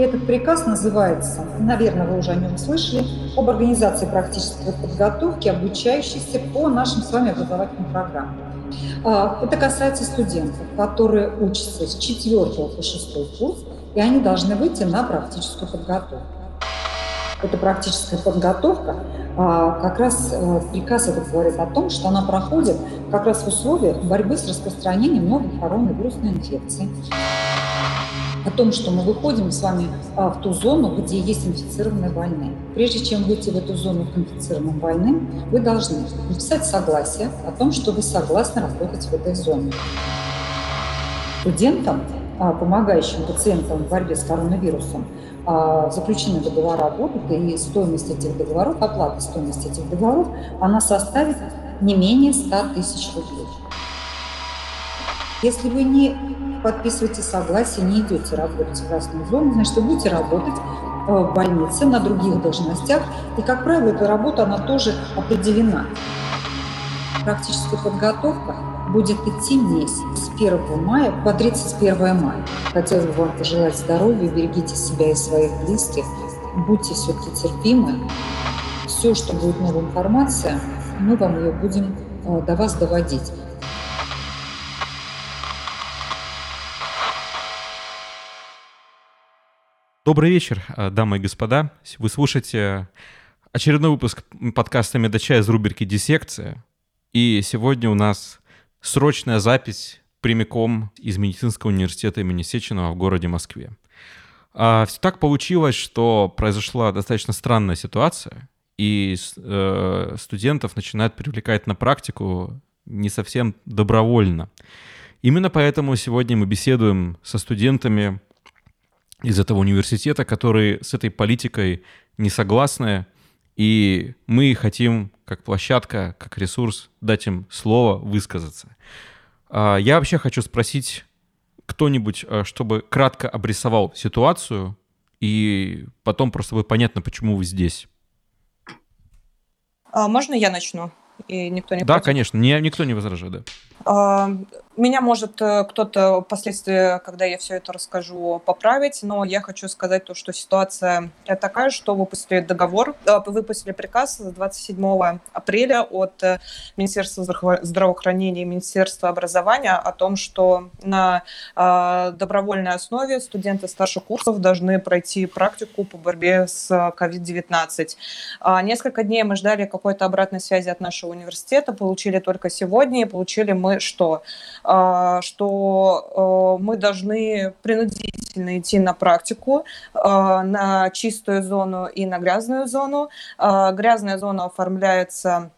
И этот приказ называется, наверное, вы уже о нем слышали, об организации практической подготовки обучающихся по нашим с вами образовательным программам. А, это касается студентов, которые учатся с 4 по 6 курс, и они должны выйти на практическую подготовку. Эта практическая подготовка, а, как раз э, приказ этот говорит о том, что она проходит как раз в условиях борьбы с распространением новых коронавирусной инфекции о том, что мы выходим с вами а, в ту зону, где есть инфицированные больные. Прежде чем выйти в эту зону к инфицированным больным, вы должны написать согласие о том, что вы согласны работать в этой зоне. Студентам, а, помогающим пациентам в борьбе с коронавирусом, а, заключены договора работы, и стоимость этих договоров, оплата стоимости этих договоров, она составит не менее 100 тысяч рублей. Если вы не подписываете согласие, не идете работать в красную зону, значит, вы будете работать э, в больнице на других должностях. И, как правило, эта работа, она тоже определена. Практическая подготовка будет идти месяц с 1 мая по 31 мая. Хотелось бы вам пожелать здоровья, берегите себя и своих близких, будьте все-таки терпимы. Все, что будет новая информация, мы вам ее будем э, до вас доводить. Добрый вечер, э, дамы и господа. Вы слушаете очередной выпуск подкаста «Медача» из рубрики «Диссекция». И сегодня у нас срочная запись прямиком из медицинского университета имени Сеченова в городе Москве. А, все так получилось, что произошла достаточно странная ситуация, и э, студентов начинают привлекать на практику не совсем добровольно. Именно поэтому сегодня мы беседуем со студентами из этого университета, которые с этой политикой не согласны, и мы хотим, как площадка, как ресурс, дать им слово высказаться. А, я вообще хочу спросить кто-нибудь, а, чтобы кратко обрисовал ситуацию, и потом просто будет понятно, почему вы здесь. А можно я начну? И никто не Да, против? конечно, не, никто не возражает. Да. А, меня может э, кто-то впоследствии, когда я все это расскажу, поправить, но я хочу сказать то, что ситуация такая, что выпустили договор, э, выпустили приказ 27 апреля от э, Министерства здравоохранения и Министерства образования о том, что на добровольной основе студенты старших курсов должны пройти практику по борьбе с COVID-19. А, несколько дней мы ждали какой-то обратной связи от нашего университета, получили только сегодня, и получили мы что? А, что э, мы должны принудительно идти на практику, а, на чистую зону и на грязную зону. А, грязная зона оформляется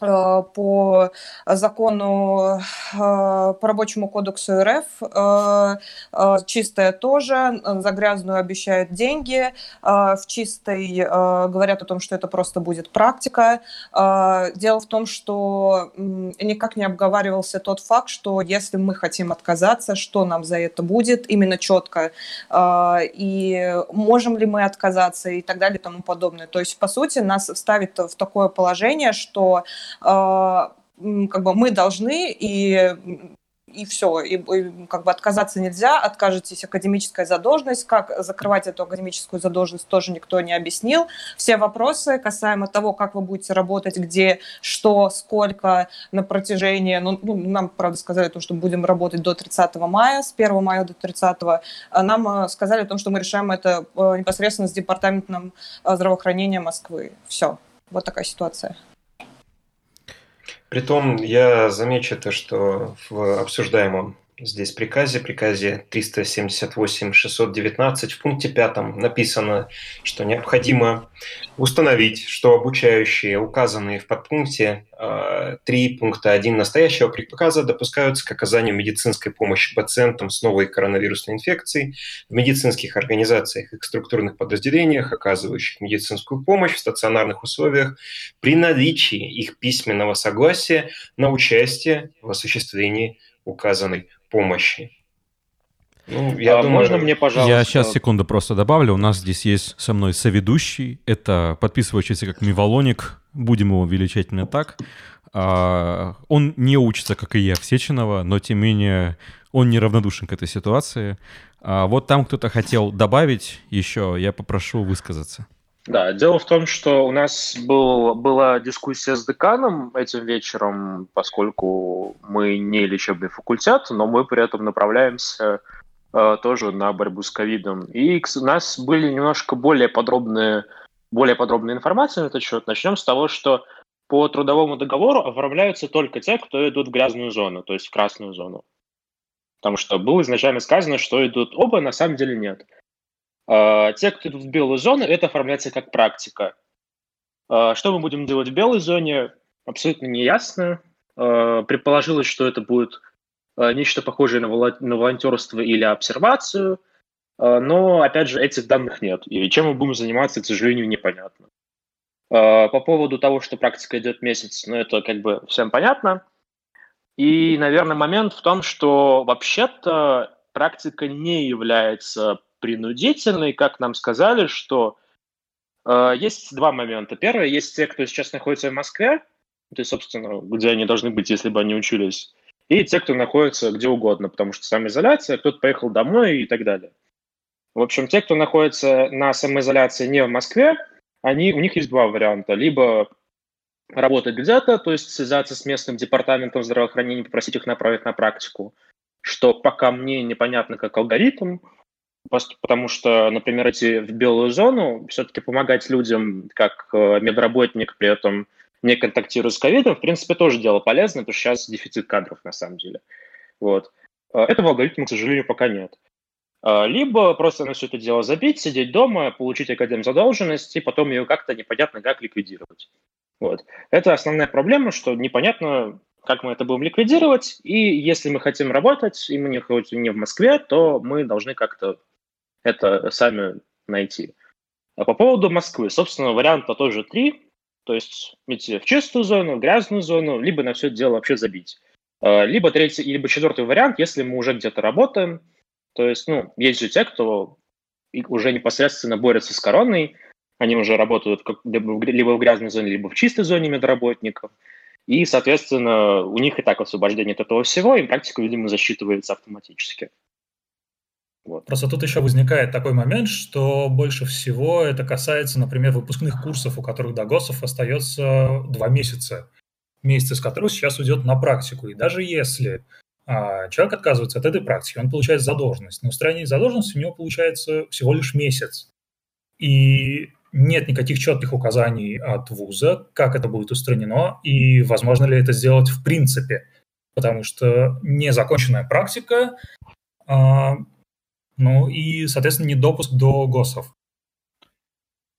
по закону, э, по рабочему кодексу РФ, э, чистая тоже, за грязную обещают деньги, в чистой говорят о том, что это просто будет практика. Дело в том, что никак не обговаривался тот факт, что если мы хотим отказаться, что нам за это будет, именно четко, и можем ли мы отказаться и так далее и тому подобное. То есть, по сути, нас ставит в такое положение, что как бы мы должны и и все, и, и как бы отказаться нельзя, откажетесь академическая задолженность, как закрывать эту академическую задолженность тоже никто не объяснил. Все вопросы касаемо того, как вы будете работать, где, что, сколько на протяжении, ну, ну нам, правда, сказали, то, что будем работать до 30 мая, с 1 мая до 30, а нам э, сказали о том, что мы решаем это э, непосредственно с департаментом э, здравоохранения Москвы. Все, вот такая ситуация. Притом я замечу то, что в обсуждаемом здесь приказе, приказе 378-619 в пункте 5 написано, что необходимо установить, что обучающие, указанные в подпункте 3 э, пункта 1 настоящего приказа, допускаются к оказанию медицинской помощи пациентам с новой коронавирусной инфекцией в медицинских организациях и структурных подразделениях, оказывающих медицинскую помощь в стационарных условиях при наличии их письменного согласия на участие в осуществлении указанной помощи. Ну, я а думаю, можно мне, пожалуйста? Я сейчас секунду просто добавлю. У нас здесь есть со мной соведущий. Это подписывающийся как Мивалоник. Будем его величать именно так. А, он не учится, как и я, в Сеченова, но тем не менее он неравнодушен к этой ситуации. А вот там кто-то хотел добавить еще, я попрошу высказаться. Да, дело в том, что у нас был, была дискуссия с деканом этим вечером, поскольку мы не лечебный факультет, но мы при этом направляемся э, тоже на борьбу с ковидом. И у нас были немножко более подробные, более подробная информация на этот счет. Начнем с того, что по трудовому договору оформляются только те, кто идут в грязную зону, то есть в красную зону. Потому что было изначально сказано, что идут оба, на самом деле нет. А, те, кто идут в белую зону, это оформляется как практика. А, что мы будем делать в белой зоне, абсолютно не ясно. А, предположилось, что это будет нечто похожее на волонтерство или обсервацию, но, опять же, этих данных нет. И чем мы будем заниматься, к сожалению, непонятно. По поводу того, что практика идет месяц, ну, это как бы всем понятно. И, наверное, момент в том, что вообще-то практика не является принудительный, как нам сказали, что э, есть два момента. Первое, есть те, кто сейчас находится в Москве, то есть, собственно, где они должны быть, если бы они учились, и те, кто находится где угодно, потому что самоизоляция, кто-то поехал домой и так далее. В общем, те, кто находится на самоизоляции не в Москве, они, у них есть два варианта. Либо работать где-то, то есть связаться с местным департаментом здравоохранения, попросить их направить на практику, что пока мне непонятно как алгоритм, потому что, например, идти в белую зону, все-таки помогать людям как э, медработник, при этом не контактируя с ковидом, в принципе, тоже дело полезное, потому что сейчас дефицит кадров на самом деле. Вот. Э, этого алгоритма, к сожалению, пока нет. Э, либо просто на все это дело забить, сидеть дома, получить академ задолженность, и потом ее как-то непонятно как ликвидировать. Вот. Это основная проблема, что непонятно, как мы это будем ликвидировать, и если мы хотим работать, и мы не хотим не в Москве, то мы должны как-то это сами найти. А по поводу Москвы, собственно, варианта тоже три. То есть идти в чистую зону, в грязную зону, либо на все дело вообще забить. А, либо третий, либо четвертый вариант, если мы уже где-то работаем. То есть, ну, есть же те, кто уже непосредственно борются с короной, они уже работают как, либо в грязной зоне, либо в чистой зоне медработников. И, соответственно, у них и так освобождение от этого всего, и практика, видимо, засчитывается автоматически. Вот. Просто тут еще возникает такой момент, что больше всего это касается, например, выпускных курсов, у которых до ГОСов остается два месяца, месяц из которых сейчас уйдет на практику. И даже если а, человек отказывается от этой практики, он получает задолженность. На устранение задолженности у него получается всего лишь месяц. И нет никаких четких указаний от вуза, как это будет устранено и возможно ли это сделать в принципе. Потому что незаконченная практика а, ну и, соответственно, недопуск до ГОСов.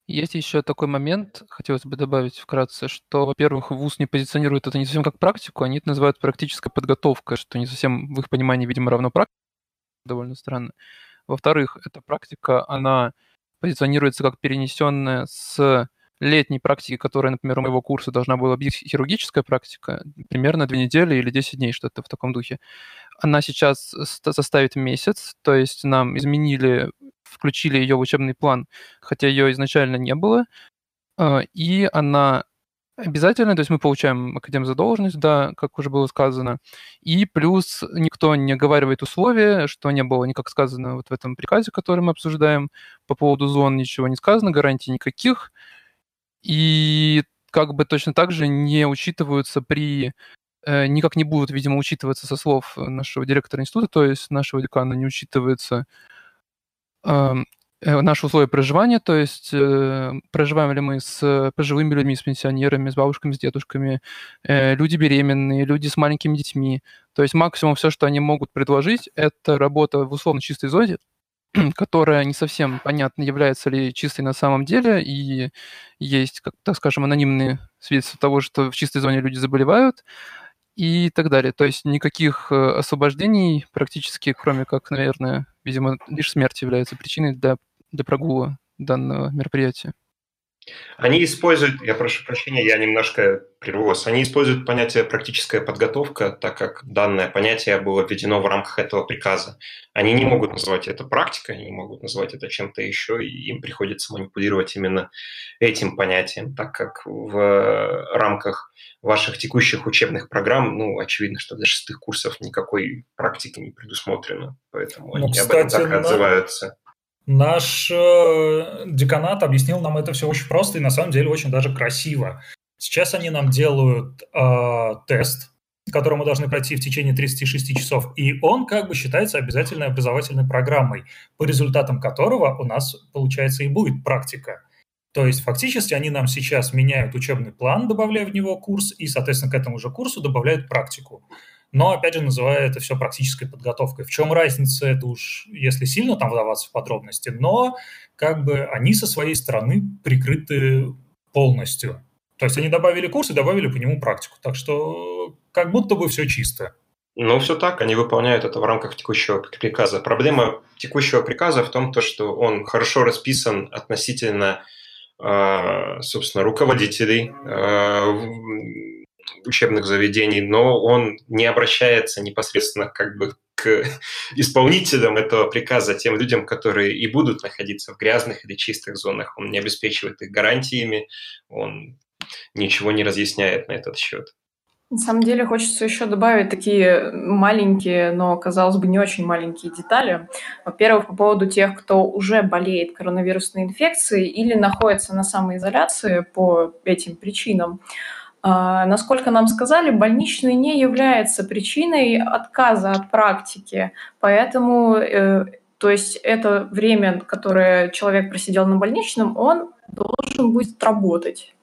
Есть еще такой момент, хотелось бы добавить вкратце, что, во-первых, ВУЗ не позиционирует это не совсем как практику, они это называют практической подготовкой, что не совсем в их понимании, видимо, равно практике, довольно странно. Во-вторых, эта практика, она позиционируется как перенесенная с летней практики, которая, например, у моего курса должна была быть хирургическая практика, примерно две недели или 10 дней, что-то в таком духе. Она сейчас составит месяц, то есть нам изменили, включили ее в учебный план, хотя ее изначально не было, а, и она обязательно, то есть мы получаем академ задолженность, да, как уже было сказано, и плюс никто не оговаривает условия, что не было никак сказано вот в этом приказе, который мы обсуждаем, по поводу зон ничего не сказано, гарантий никаких, и как бы точно так же не учитываются при э, никак не будут, видимо, учитываться со слов нашего директора института, то есть нашего декана не учитывается э, наши условия проживания, то есть э, проживаем ли мы с пожилыми людьми, с пенсионерами, с бабушками, с дедушками, э, люди беременные, люди с маленькими детьми. То есть максимум все, что они могут предложить, это работа в условно чистой зоне, которая не совсем понятно, является ли чистой на самом деле, и есть, как, так скажем, анонимные свидетельства того, что в чистой зоне люди заболевают, и так далее. То есть никаких э, освобождений практически, кроме как, наверное, видимо, лишь смерть является причиной для, для прогула данного мероприятия. Они используют, я прошу прощения, я немножко прерву вас, они используют понятие практическая подготовка, так как данное понятие было введено в рамках этого приказа. Они не могут называть это практикой, они могут назвать это чем-то еще, и им приходится манипулировать именно этим понятием, так как в рамках ваших текущих учебных программ, ну, очевидно, что для шестых курсов никакой практики не предусмотрено, поэтому ну, они кстати, об этом так на... отзываются. Наш э, деканат объяснил нам это все очень просто и на самом деле очень даже красиво. Сейчас они нам делают э, тест, который мы должны пройти в течение 36 часов, и он как бы считается обязательной образовательной программой, по результатам которого у нас, получается, и будет практика. То есть фактически они нам сейчас меняют учебный план, добавляя в него курс, и, соответственно, к этому же курсу добавляют практику но, опять же, называя это все практической подготовкой. В чем разница, это уж если сильно там вдаваться в подробности, но как бы они со своей стороны прикрыты полностью. То есть они добавили курс и добавили по нему практику. Так что как будто бы все чисто. Ну, все так, они выполняют это в рамках текущего приказа. Проблема текущего приказа в том, то, что он хорошо расписан относительно, а, собственно, руководителей а, учебных заведений, но он не обращается непосредственно как бы к исполнителям этого приказа, тем людям, которые и будут находиться в грязных или чистых зонах. Он не обеспечивает их гарантиями, он ничего не разъясняет на этот счет. На самом деле хочется еще добавить такие маленькие, но, казалось бы, не очень маленькие детали. Во-первых, по поводу тех, кто уже болеет коронавирусной инфекцией или находится на самоизоляции по этим причинам. А, насколько нам сказали, больничный не является причиной отказа от практики, поэтому, э, то есть это время, которое человек просидел на больничном, он должен будет работать.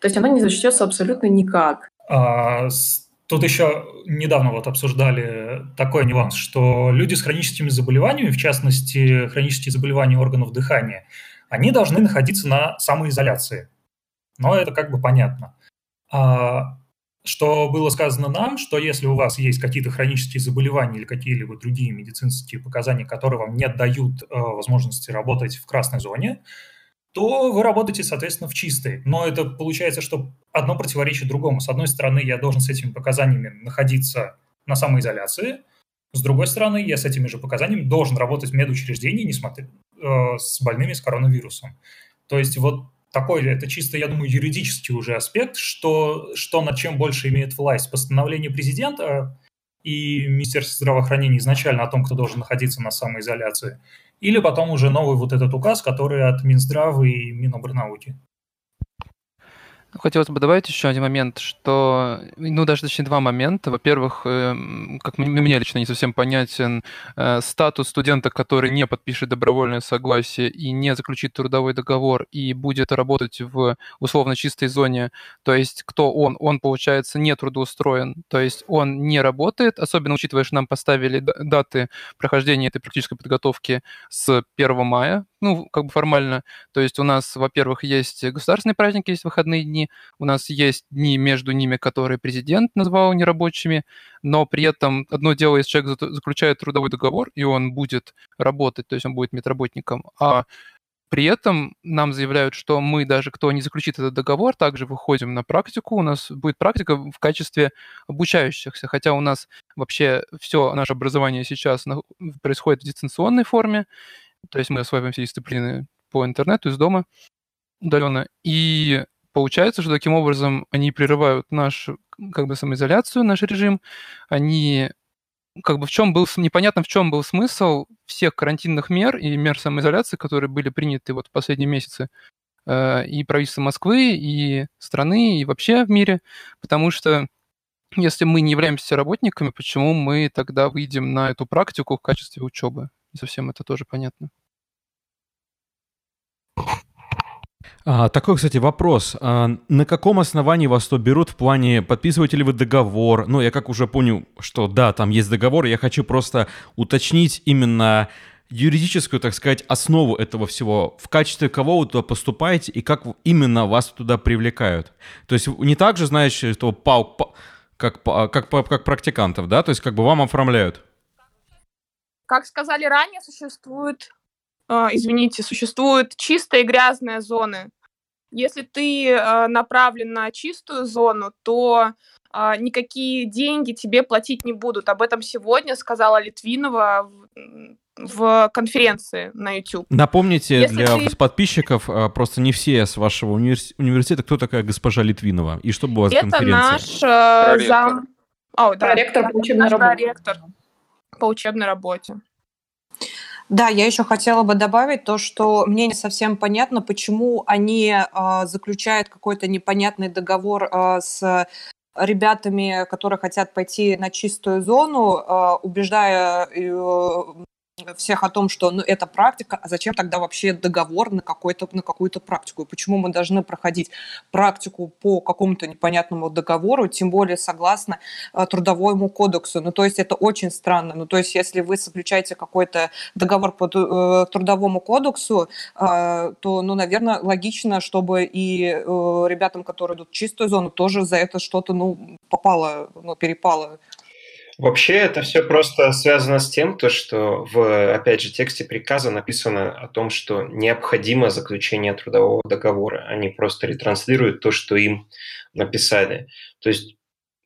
То есть оно не зачтется абсолютно никак. А, тут еще недавно вот обсуждали такой нюанс, что люди с хроническими заболеваниями, в частности, хронические заболевания органов дыхания, они должны находиться на самоизоляции. Но это как бы понятно. А, что было сказано нам, что если у вас есть какие-то хронические заболевания или какие-либо другие медицинские показания, которые вам не дают э, возможности работать в красной зоне, то вы работаете, соответственно, в чистой. Но это получается, что одно противоречит другому. С одной стороны, я должен с этими показаниями находиться на самоизоляции, с другой стороны, я с этими же показаниями должен работать в медучреждении, несмотря э, с больными с коронавирусом. То есть вот такой, это чисто, я думаю, юридический уже аспект, что, что над чем больше имеет власть. Постановление президента и Министерство здравоохранения изначально о том, кто должен находиться на самоизоляции, или потом уже новый вот этот указ, который от Минздрава и Минобрнауки. Хотелось бы добавить еще один момент, что, ну, даже точнее два момента. Во-первых, эм, как мне лично не совсем понятен э, статус студента, который не подпишет добровольное согласие и не заключит трудовой договор и будет работать в условно чистой зоне. То есть кто он? Он, получается, не трудоустроен. То есть он не работает, особенно учитывая, что нам поставили даты прохождения этой практической подготовки с 1 мая, ну, как бы формально. То есть у нас, во-первых, есть государственные праздники, есть выходные дни, у нас есть дни между ними, которые президент назвал нерабочими, но при этом одно дело, если человек заключает трудовой договор, и он будет работать, то есть он будет медработником, а при этом нам заявляют, что мы даже, кто не заключит этот договор, также выходим на практику. У нас будет практика в качестве обучающихся, хотя у нас вообще все наше образование сейчас происходит в дистанционной форме, то есть мы осваиваем все дисциплины по интернету из дома удаленно. И получается, что таким образом они прерывают нашу как бы самоизоляцию, наш режим. Они как бы в чем был, непонятно в чем был смысл всех карантинных мер и мер самоизоляции, которые были приняты вот в последние месяцы э, и правительства Москвы, и страны, и вообще в мире, потому что если мы не являемся работниками, почему мы тогда выйдем на эту практику в качестве учебы? Не совсем это тоже понятно. А, такой, кстати, вопрос. А, на каком основании вас то берут в плане, подписываете ли вы договор? Ну, я как уже понял, что да, там есть договор, я хочу просто уточнить именно юридическую, так сказать, основу этого всего. В качестве кого вы туда поступаете и как именно вас туда привлекают? То есть не так же, знаешь, что пау, как, как, как практикантов, да? То есть как бы вам оформляют? Как сказали ранее, существует, э, извините, существуют чистые и грязные зоны. Если ты э, направлен на чистую зону, то э, никакие деньги тебе платить не будут. Об этом сегодня сказала Литвинова в, в конференции на YouTube. Напомните Если для ты... подписчиков, просто не все с вашего универс... университета, кто такая госпожа Литвинова и что была за конференция? Это наш э, зам... О, да, проректор по учебной работе. Проректор по учебной работе. Да, я еще хотела бы добавить то, что мне не совсем понятно, почему они э, заключают какой-то непонятный договор э, с ребятами, которые хотят пойти на чистую зону, э, убеждая э, всех о том, что ну, это практика, а зачем тогда вообще договор на, какой-то, на какую-то практику? И почему мы должны проходить практику по какому-то непонятному договору, тем более согласно э, трудовому кодексу? Ну, то есть это очень странно. Ну, то есть если вы заключаете какой-то договор по э, трудовому кодексу, э, то, ну, наверное, логично, чтобы и э, ребятам, которые идут в чистую зону, тоже за это что-то, ну, попало, ну, перепало Вообще это все просто связано с тем, то, что в, опять же, тексте приказа написано о том, что необходимо заключение трудового договора. Они просто ретранслируют то, что им написали. То есть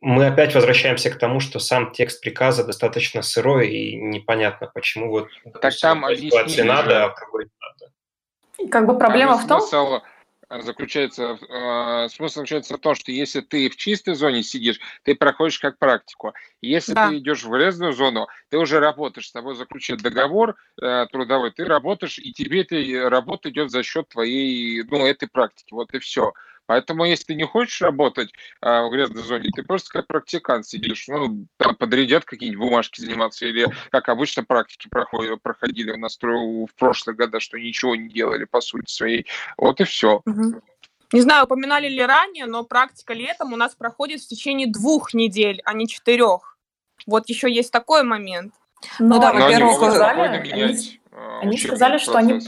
мы опять возвращаемся к тому, что сам текст приказа достаточно сырой и непонятно, почему вот так там ситуации надо, а в другой надо. Как бы проблема в том... Смысл заключается, э, смысл заключается в том, что если ты в чистой зоне сидишь, ты проходишь как практику. Если да. ты идешь в врезную зону, ты уже работаешь, с тобой заключен договор э, трудовой, ты работаешь, и тебе эта работа идет за счет твоей, ну, этой практики. Вот и все. Поэтому, если ты не хочешь работать а, в грязной зоне, ты просто как практикант сидишь, ну, там подрядят какие-нибудь бумажки заниматься, или как обычно практики проходили, проходили у нас в прошлые года, что ничего не делали по сути своей. Вот и все. Не знаю, упоминали ли ранее, но практика летом у нас проходит в течение двух недель, а не четырех. Вот еще есть такой момент. Ну, ну да, во-первых, сказали, они, они сказали, что они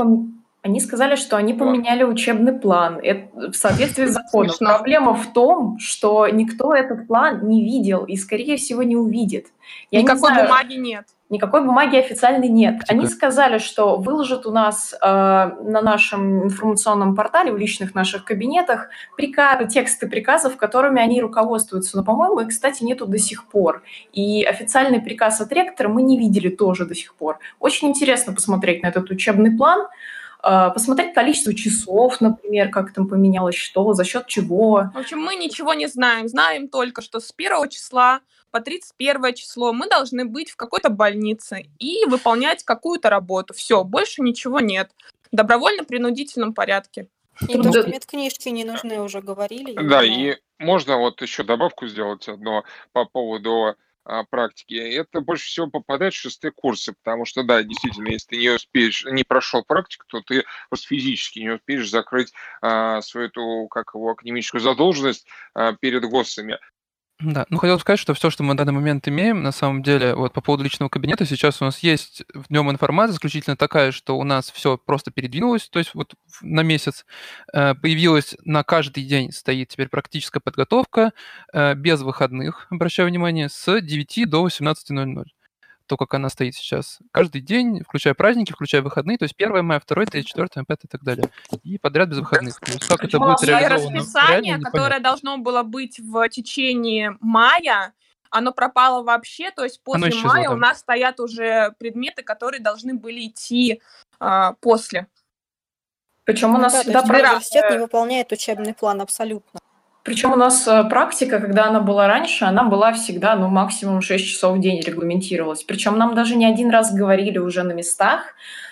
они сказали, что они поменяли учебный план это в соответствии с законом. Проблема в том, что никто этот план не видел и, скорее всего, не увидит. Я Никакой не знаю, бумаги нет. Никакой бумаги официальной нет. Они сказали, что выложат у нас э, на нашем информационном портале, в личных наших кабинетах, приказы, тексты приказов, которыми они руководствуются. Но, по-моему, их, кстати, нету до сих пор. И официальный приказ от ректора мы не видели тоже до сих пор. Очень интересно посмотреть на этот учебный план. Посмотреть количество часов, например, как там поменялось что, за счет чего. В общем, мы ничего не знаем. Знаем только, что с первого числа по 31 число мы должны быть в какой-то больнице и выполнять какую-то работу. Все, больше ничего нет. В добровольно-принудительном порядке. И да. медкнижки не нужны, уже говорили. Да, и можно вот еще добавку сделать одно по поводу а, практики, это больше всего попадает в шестые курсы, потому что, да, действительно, если ты не успеешь, не прошел практику, то ты просто физически не успеешь закрыть а, свою эту, как его, академическую задолженность а, перед ГОСами. Да, ну хотел сказать, что все, что мы на данный момент имеем, на самом деле, вот по поводу личного кабинета, сейчас у нас есть в нем информация исключительно такая, что у нас все просто передвинулось, то есть вот на месяц э, появилась на каждый день стоит теперь практическая подготовка э, без выходных, обращаю внимание, с 9 до 18.00 то, как она стоит сейчас. Каждый день, включая праздники, включая выходные, то есть 1 мая, 2, 3, 4, 5 и так далее. И подряд без выходных. То есть как это будет реализовано расписание, которое должно было быть в течение мая, оно пропало вообще, то есть после исчезло, мая да. у нас стоят уже предметы, которые должны были идти а, после. Причем у нас да, всегда университет не выполняет учебный план абсолютно. Причем у нас э, практика, когда она была раньше, она была всегда, ну, максимум 6 часов в день регламентировалась. Причем нам даже не один раз говорили уже на местах,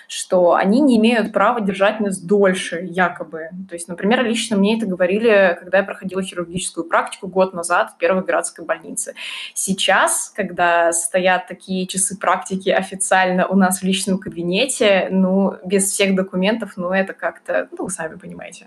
что они не имеют права держать нас дольше, якобы. То есть, например, лично мне это говорили, когда я проходила хирургическую практику год назад в первой городской больнице. Сейчас, когда стоят такие часы практики официально у нас в личном кабинете, ну, без всех документов, ну, это как-то, ну, вы сами понимаете.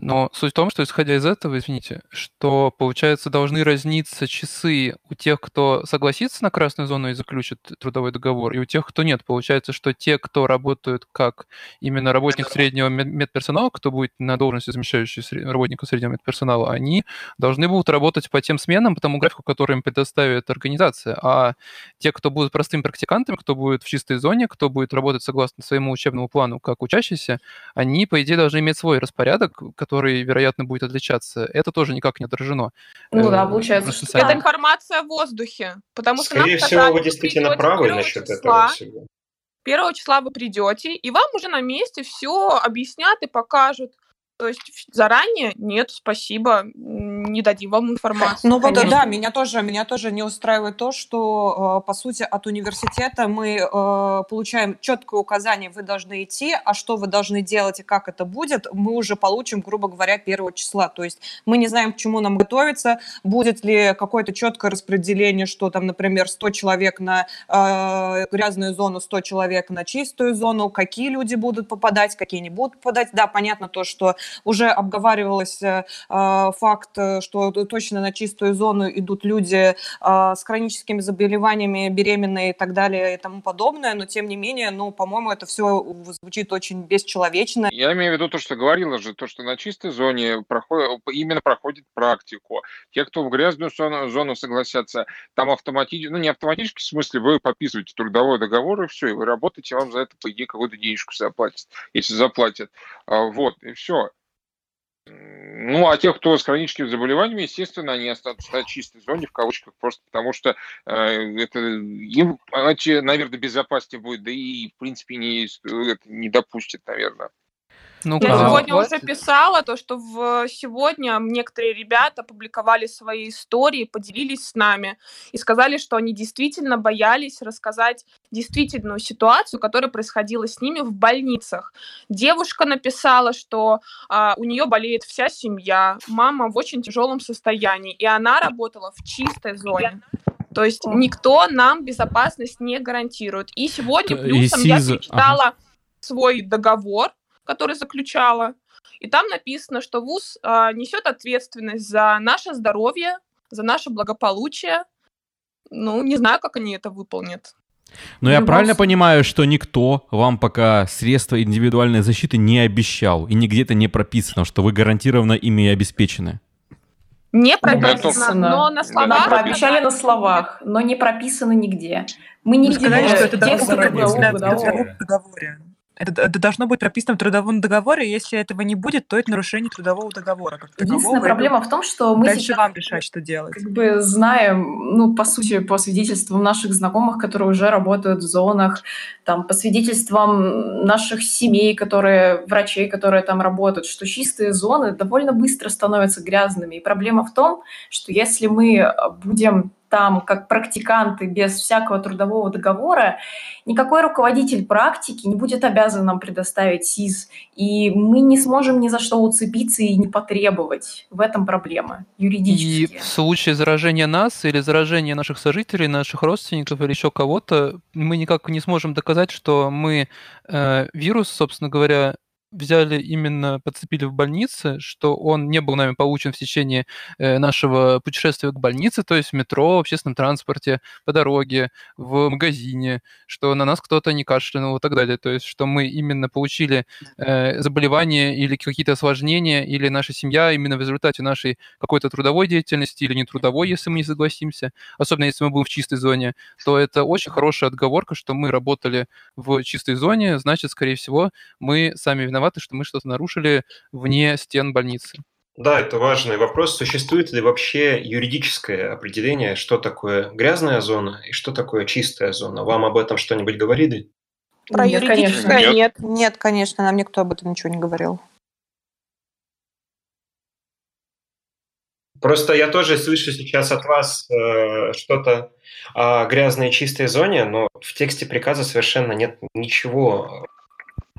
Но суть в том, что исходя из этого, извините, что, получается, должны разниться часы у тех, кто согласится на красную зону и заключит трудовой договор, и у тех, кто нет. Получается, что те, кто работают как именно работник среднего медперсонала, кто будет на должности замещающий работника среднего медперсонала, они должны будут работать по тем сменам, по тому графику, который им предоставит организация. А те, кто будут простыми практикантами, кто будет в чистой зоне, кто будет работать согласно своему учебному плану как учащийся, они, по идее, должны иметь свой распорядок, который, вероятно, будет отличаться. Это тоже никак не отражено. Ну да, получается, что... Это информация в воздухе, потому что Скорее всего, вы действительно правы насчет числа, этого всего. Первого числа вы придете, и вам уже на месте все объяснят и покажут. То есть заранее нет, спасибо, не дадим вам информацию. Ну вот да, меня тоже, меня тоже не устраивает то, что э, по сути от университета мы э, получаем четкое указание, вы должны идти, а что вы должны делать и как это будет, мы уже получим, грубо говоря, первого числа. То есть мы не знаем, к чему нам готовиться, будет ли какое-то четкое распределение, что там, например, 100 человек на э, грязную зону, 100 человек на чистую зону, какие люди будут попадать, какие не будут попадать. Да, понятно то, что уже обговаривалось э, а, факт, э, что точно на чистую зону идут люди э, с хроническими заболеваниями, беременные и так далее и тому подобное, но тем не менее, ну, по-моему, это все звучит очень бесчеловечно. Я имею в виду то, что говорила же, то, что на чистой зоне проходит, именно проходит практику. Те, кто в грязную зону, зону согласятся, там автоматически, ну не автоматически, в смысле, вы подписываете трудовой договор и все, и вы работаете, вам за это, по идее, какую-то денежку заплатят, если заплатят. А, вот, и все. Ну, а тех, кто с хроническими заболеваниями, естественно, они останутся на чистой зоне, в кавычках, просто потому что э, это им, наверное, безопаснее будет, да и, в принципе, не, это не допустит, наверное. Ну, Я сегодня уже писала то, что в сегодня некоторые ребята публиковали свои истории, поделились с нами и сказали, что они действительно боялись рассказать действительную ситуацию, которая происходила с ними в больницах. Девушка написала, что а, у нее болеет вся семья, мама в очень тяжелом состоянии, и она работала в чистой зоне. То есть никто нам безопасность не гарантирует. И сегодня плюсом я прочитала ага. свой договор, который заключала. И там написано, что ВУЗ а, несет ответственность за наше здоровье, за наше благополучие. Ну, не знаю, как они это выполнят. Но я правильно понимаю, что никто вам пока средства индивидуальной защиты не обещал, и нигде это не прописано, что вы гарантированно ими и обеспечены? Не прописано, но на словах... Нам пообещали на словах, но не прописано нигде. Мы не ну, сказали, что это. Это, должно быть прописано в трудовом договоре, если этого не будет, то это нарушение трудового договора. Как Единственная проблема в том, что мы дальше сейчас вам решать, что делать. Как бы знаем, ну, по сути, по свидетельствам наших знакомых, которые уже работают в зонах, там, по свидетельствам наших семей, которые, врачей, которые там работают, что чистые зоны довольно быстро становятся грязными. И проблема в том, что если мы будем там как практиканты без всякого трудового договора, никакой руководитель практики не будет обязан нам предоставить СИЗ, и мы не сможем ни за что уцепиться и не потребовать. В этом проблема юридически. И в случае заражения нас или заражения наших сожителей, наших родственников или еще кого-то, мы никак не сможем доказать, что мы э, вирус, собственно говоря, взяли именно, подцепили в больнице, что он не был нами получен в течение э, нашего путешествия к больнице, то есть в метро, в общественном транспорте, по дороге, в магазине, что на нас кто-то не кашлянул и так далее. То есть что мы именно получили э, заболевание или какие-то осложнения, или наша семья именно в результате нашей какой-то трудовой деятельности или не трудовой, если мы не согласимся, особенно если мы будем в чистой зоне, то это очень хорошая отговорка, что мы работали в чистой зоне, значит, скорее всего, мы сами виноваты виноваты, что мы что-то нарушили вне стен больницы. Да, это важный вопрос. Существует ли вообще юридическое определение, что такое грязная зона и что такое чистая зона? Вам об этом что-нибудь говорили? Про нет, юридическое конечно. нет. Нет, конечно, нам никто об этом ничего не говорил. Просто я тоже слышу сейчас от вас э, что-то о грязной и чистой зоне, но в тексте приказа совершенно нет ничего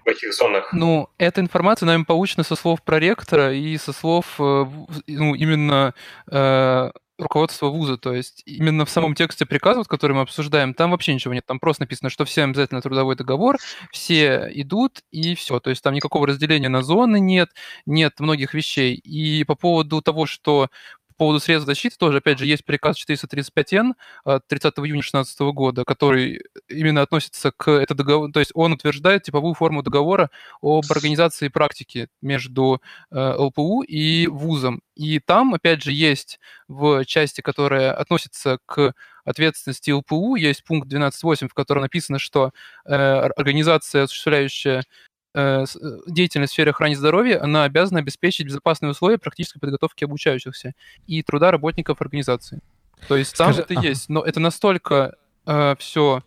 этих зонах? Ну, эта информация нами получена со слов проректора и со слов э, ну, именно э, руководства вуза, то есть именно в самом тексте приказа, который мы обсуждаем, там вообще ничего нет, там просто написано, что все обязательно трудовой договор, все идут и все, то есть там никакого разделения на зоны нет, нет многих вещей. И по поводу того, что поводу средств защиты тоже, опять же, есть приказ 435Н от 30 июня 2016 года, который именно относится к этому договору, то есть он утверждает типовую форму договора об организации практики между э, ЛПУ и вузом. И там, опять же, есть в части, которая относится к ответственности ЛПУ, есть пункт 12.8, в котором написано, что э, организация, осуществляющая э, деятельность в сфере охраны здоровья, она обязана обеспечить безопасные условия практической подготовки обучающихся и труда работников организации. То есть там Скажи- это ага. есть, но это настолько все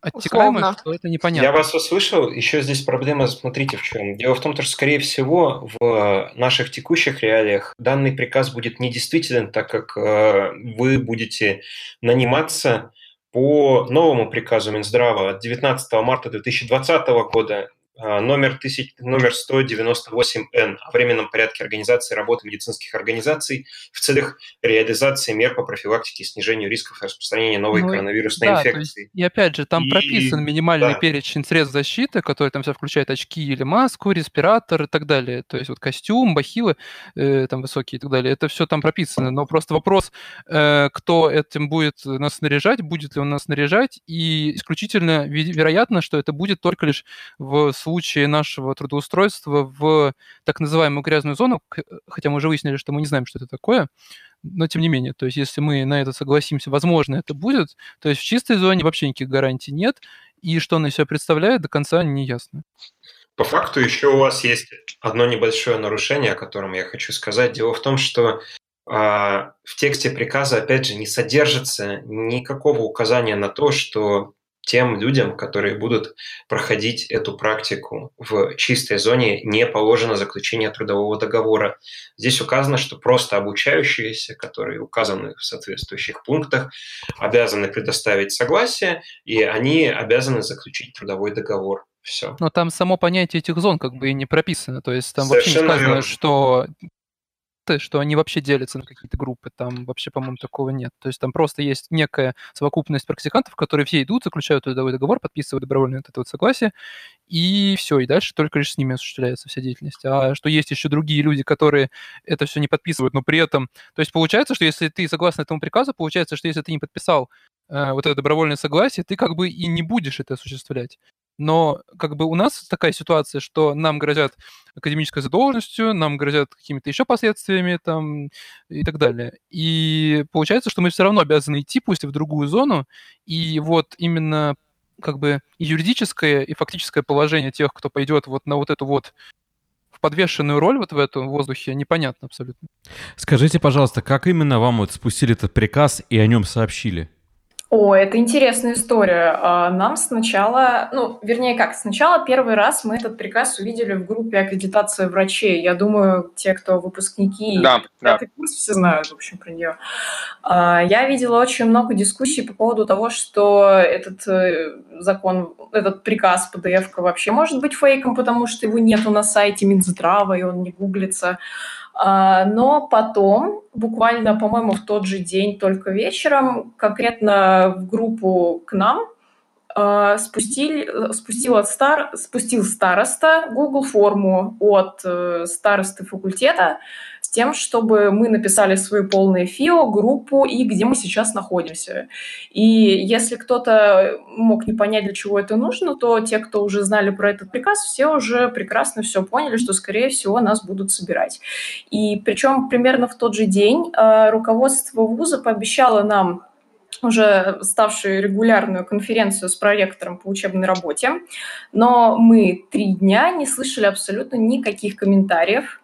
оттекаемо, Условно. что это непонятно. Я вас услышал. Еще здесь проблема, смотрите, в чем. Дело в том, что, скорее всего, в наших текущих реалиях данный приказ будет недействителен, так как э, вы будете наниматься по новому приказу Минздрава от 19 марта 2020 года э, номер, 1000 номер 198Н о временном порядке организации работы медицинских организаций в целях реализации мер по профилактике и снижению рисков распространения новой Ну коронавирусной Да, то есть, инфекции. и опять же, там И- прописан минимальный да. перечень средств защиты, который там все включает очки или маску, респиратор и так далее. То есть вот костюм, бахилы э, там высокие и так далее. Это все там прописано. Но просто вопрос, э, кто этим будет нас снаряжать, будет ли он нас снаряжать, и исключительно вероятно, что это будет только лишь в случае нашего трудоустройства в так называемую грязную зону, хотя мы уже выяснили, что мы не знаем, что это такое, но тем не менее, то есть если мы на это согласимся, возможно, это будет, то есть в чистой зоне вообще никаких гарантий нет, и что она из себя представляет, до конца не ясно. По факту еще у вас есть одно небольшое нарушение, о котором я хочу сказать. Дело в том, что а, в тексте приказа, опять же, не содержится никакого указания на то, что тем людям, которые будут проходить эту практику в чистой зоне, не положено заключение трудового договора. Здесь указано, что просто обучающиеся, которые указаны в соответствующих пунктах, обязаны предоставить согласие, и они обязаны заключить трудовой договор. Все. Но там само понятие этих зон как бы и не прописано, то есть там вообще не Совершенно сказано, верно. что что они вообще делятся на какие-то группы, там вообще, по-моему, такого нет. То есть там просто есть некая совокупность практикантов, которые все идут, заключают трудовой договор, подписывают добровольное это вот согласие, и все, и дальше только лишь с ними осуществляется вся деятельность. А что есть еще другие люди, которые это все не подписывают, но при этом... То есть получается, что если ты согласно этому приказу, получается, что если ты не подписал э, вот это добровольное согласие, ты как бы и не будешь это осуществлять. Но как бы у нас такая ситуация, что нам грозят академической задолженностью, нам грозят какими-то еще последствиями там и так далее. И получается, что мы все равно обязаны идти, пусть и в другую зону, и вот именно как бы юридическое, и фактическое положение тех, кто пойдет вот на вот эту вот в подвешенную роль вот в этом воздухе, непонятно абсолютно. Скажите, пожалуйста, как именно вам вот спустили этот приказ и о нем сообщили? О, это интересная история. А, Нам сначала, ну, вернее как, сначала первый раз мы этот приказ увидели в группе аккредитации врачей. Я думаю, те, кто выпускники Да, да. курс, все знают, в общем, про нее. А, Я видела очень много дискуссий по поводу того, что этот э, закон, этот приказ PDF вообще может быть фейком, потому что его нету на сайте Минздрава, и он не гуглится. А, Но потом, буквально, по-моему, в тот же день, только вечером, конкретно в группу к нам а, спустили, спустил, от стар, спустил староста Google форму от э, старосты факультета тем, чтобы мы написали свою полную ФИО, группу и где мы сейчас находимся. И если кто-то мог не понять, для чего это нужно, то те, кто уже знали про этот приказ, все уже прекрасно все поняли, что, скорее всего, нас будут собирать. И причем примерно в тот же день э, руководство вуза пообещало нам уже ставшую регулярную конференцию с проректором по учебной работе, но мы три дня не слышали абсолютно никаких комментариев,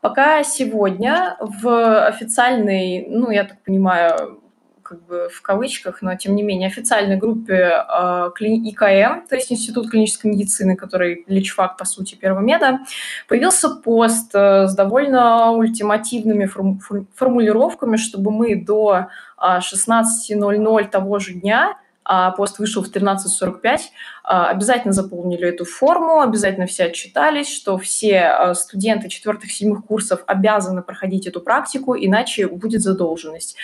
пока сегодня в официальной, ну, я так понимаю, как бы в кавычках, но тем не менее официальной группе э, ИКМ, то есть Институт клинической медицины, который личфак, по сути, Первомеда, появился пост э, с довольно ультимативными форму- фор- формулировками, чтобы мы до а, 16.00 того же дня, а пост вышел в 13.45, а, обязательно заполнили эту форму, обязательно все отчитались, что все а, студенты четвертых-седьмых курсов обязаны проходить эту практику, иначе будет задолженность.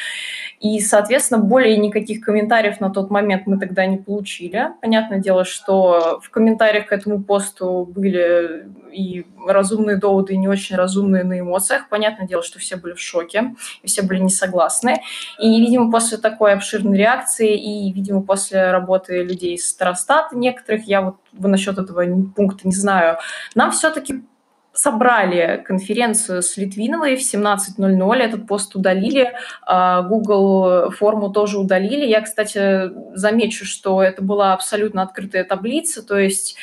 И, соответственно, более никаких комментариев на тот момент мы тогда не получили. Понятное дело, что в комментариях к этому посту были и разумные доводы, и не очень разумные на эмоциях. Понятное дело, что все были в шоке, и все были не согласны. И, видимо, после такой обширной реакции, и, видимо, после работы людей из Старостата некоторых, я вот насчет этого пункта не знаю, нам все-таки собрали конференцию с Литвиновой в 17.00, этот пост удалили, а, Google форму тоже удалили. Я, кстати, замечу, что это была абсолютно открытая таблица, то есть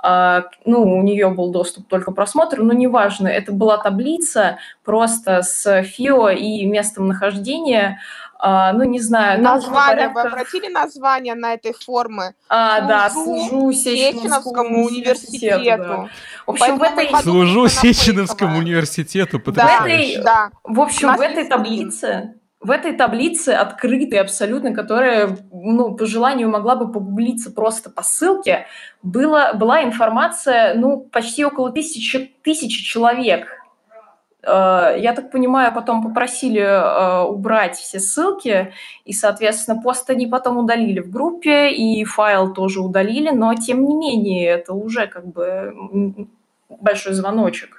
а, ну, у нее был доступ только просмотр, но неважно, это была таблица просто с ФИО и местом нахождения, а, ну, не знаю. Название, порядка... вы обратили название на этой формы? А, служу да, служу Сеченовскому университету. университету. Да. В общем, в этой... Служу Сеченовскому университету, потрясающе. Да, да. В общем, в этой таблице в этой таблице открытой абсолютно, которая, ну, по желанию могла бы погуглиться просто по ссылке, было, была информация, ну, почти около тысячи, тысячи человек. Э, я так понимаю, потом попросили э, убрать все ссылки, и, соответственно, пост они потом удалили в группе, и файл тоже удалили, но, тем не менее, это уже как бы большой звоночек.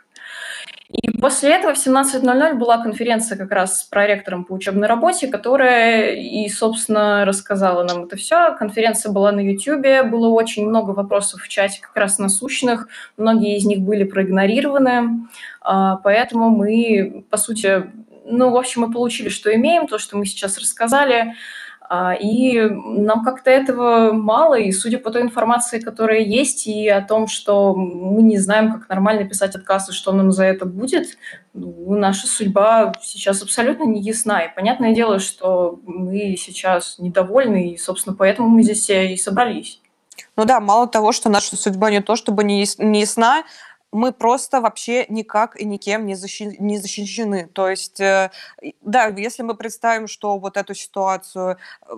И после этого в 17.00 была конференция как раз с проректором по учебной работе, которая и, собственно, рассказала нам это все. Конференция была на YouTube, было очень много вопросов в чате как раз насущных, многие из них были проигнорированы, а, поэтому мы, по сути, ну, в общем, мы получили, что имеем, то, что мы сейчас рассказали. А, и нам как-то этого мало, и судя по той информации, которая есть, и о том, что мы не знаем, как нормально писать отказ, и что нам за это будет, ну, наша судьба сейчас абсолютно не ясна. И понятное дело, что мы сейчас недовольны, и, собственно, поэтому мы здесь и собрались. Ну да, мало того, что наша судьба не то чтобы не ясна, мы просто вообще никак и никем не, защи- не защищены. То есть, э, да, если мы представим, что вот эту ситуацию, э,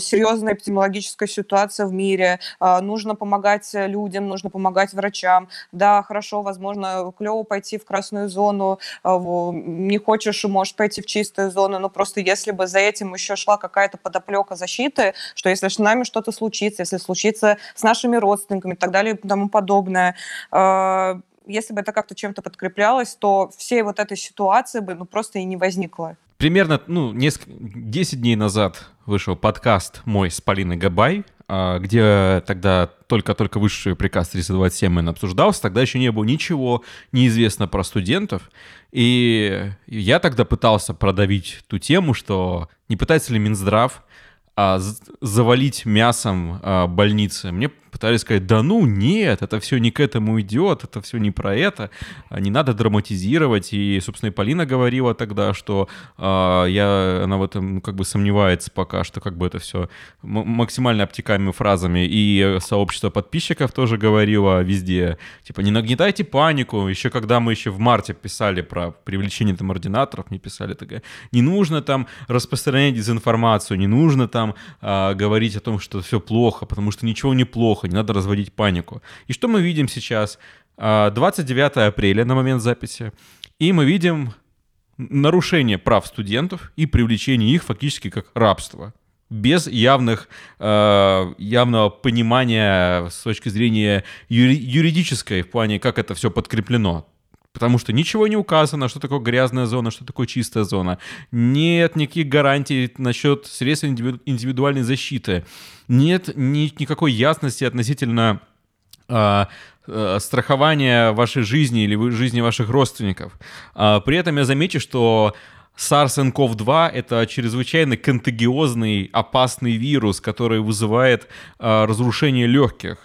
серьезная эпидемиологическая ситуация в мире, э, нужно помогать людям, нужно помогать врачам, да, хорошо, возможно, клево пойти в красную зону, э, не хочешь, можешь пойти в чистую зону, но просто если бы за этим еще шла какая-то подоплека защиты, что если с нами что-то случится, если случится с нашими родственниками и так далее и тому подобное, э, если бы это как-то чем-то подкреплялось, то всей вот этой ситуации бы ну, просто и не возникло. Примерно ну, несколько, 10 дней назад вышел подкаст мой с Полиной Габай, а, где тогда только-только высший приказ 327 обсуждался, тогда еще не было ничего неизвестно про студентов, и я тогда пытался продавить ту тему, что не пытается ли Минздрав а, завалить мясом а, больницы. Мне пытались сказать, да ну нет, это все не к этому идет, это все не про это, а, не надо драматизировать. И, собственно, и Полина говорила тогда, что э, я, она в этом как бы сомневается пока, что как бы это все максимально обтекаемыми фразами. И сообщество подписчиков тоже говорило везде, типа, не нагнетайте панику. Еще когда мы еще в марте писали про привлечение там ординаторов, мне писали такая, не нужно там распространять дезинформацию, не нужно там э, говорить о том, что все плохо, потому что ничего не плохо плохо, не надо разводить панику. И что мы видим сейчас? 29 а, апреля на момент записи, и мы видим нарушение прав студентов и привлечение их фактически как рабство без явных, э, явного понимания с точки зрения юри- юридической в плане, как это все подкреплено. Потому что ничего не указано, что такое грязная зона, что такое чистая зона. Нет никаких гарантий насчет средств индивидуальной защиты. Нет ни, никакой ясности относительно э, э, страхования вашей жизни или жизни ваших родственников. Э, при этом я замечу, что SARS-CoV-2 — это чрезвычайно контагиозный, опасный вирус, который вызывает э, разрушение легких.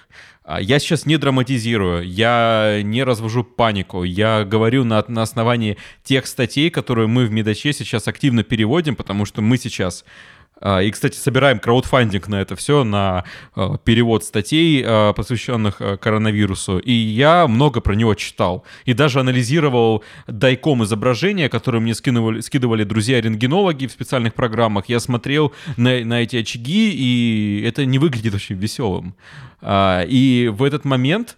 А, я сейчас не драматизирую, я не развожу панику, я говорю на, на основании тех статей, которые мы в Медаче сейчас активно переводим, потому что мы сейчас и, кстати, собираем краудфандинг на это все, на а, перевод статей, а, посвященных коронавирусу. И я много про него читал. И даже анализировал дайком изображения, которые мне скидывали, скидывали друзья-рентгенологи в специальных программах. Я смотрел на, на эти очаги, и это не выглядит очень веселым. И в этот момент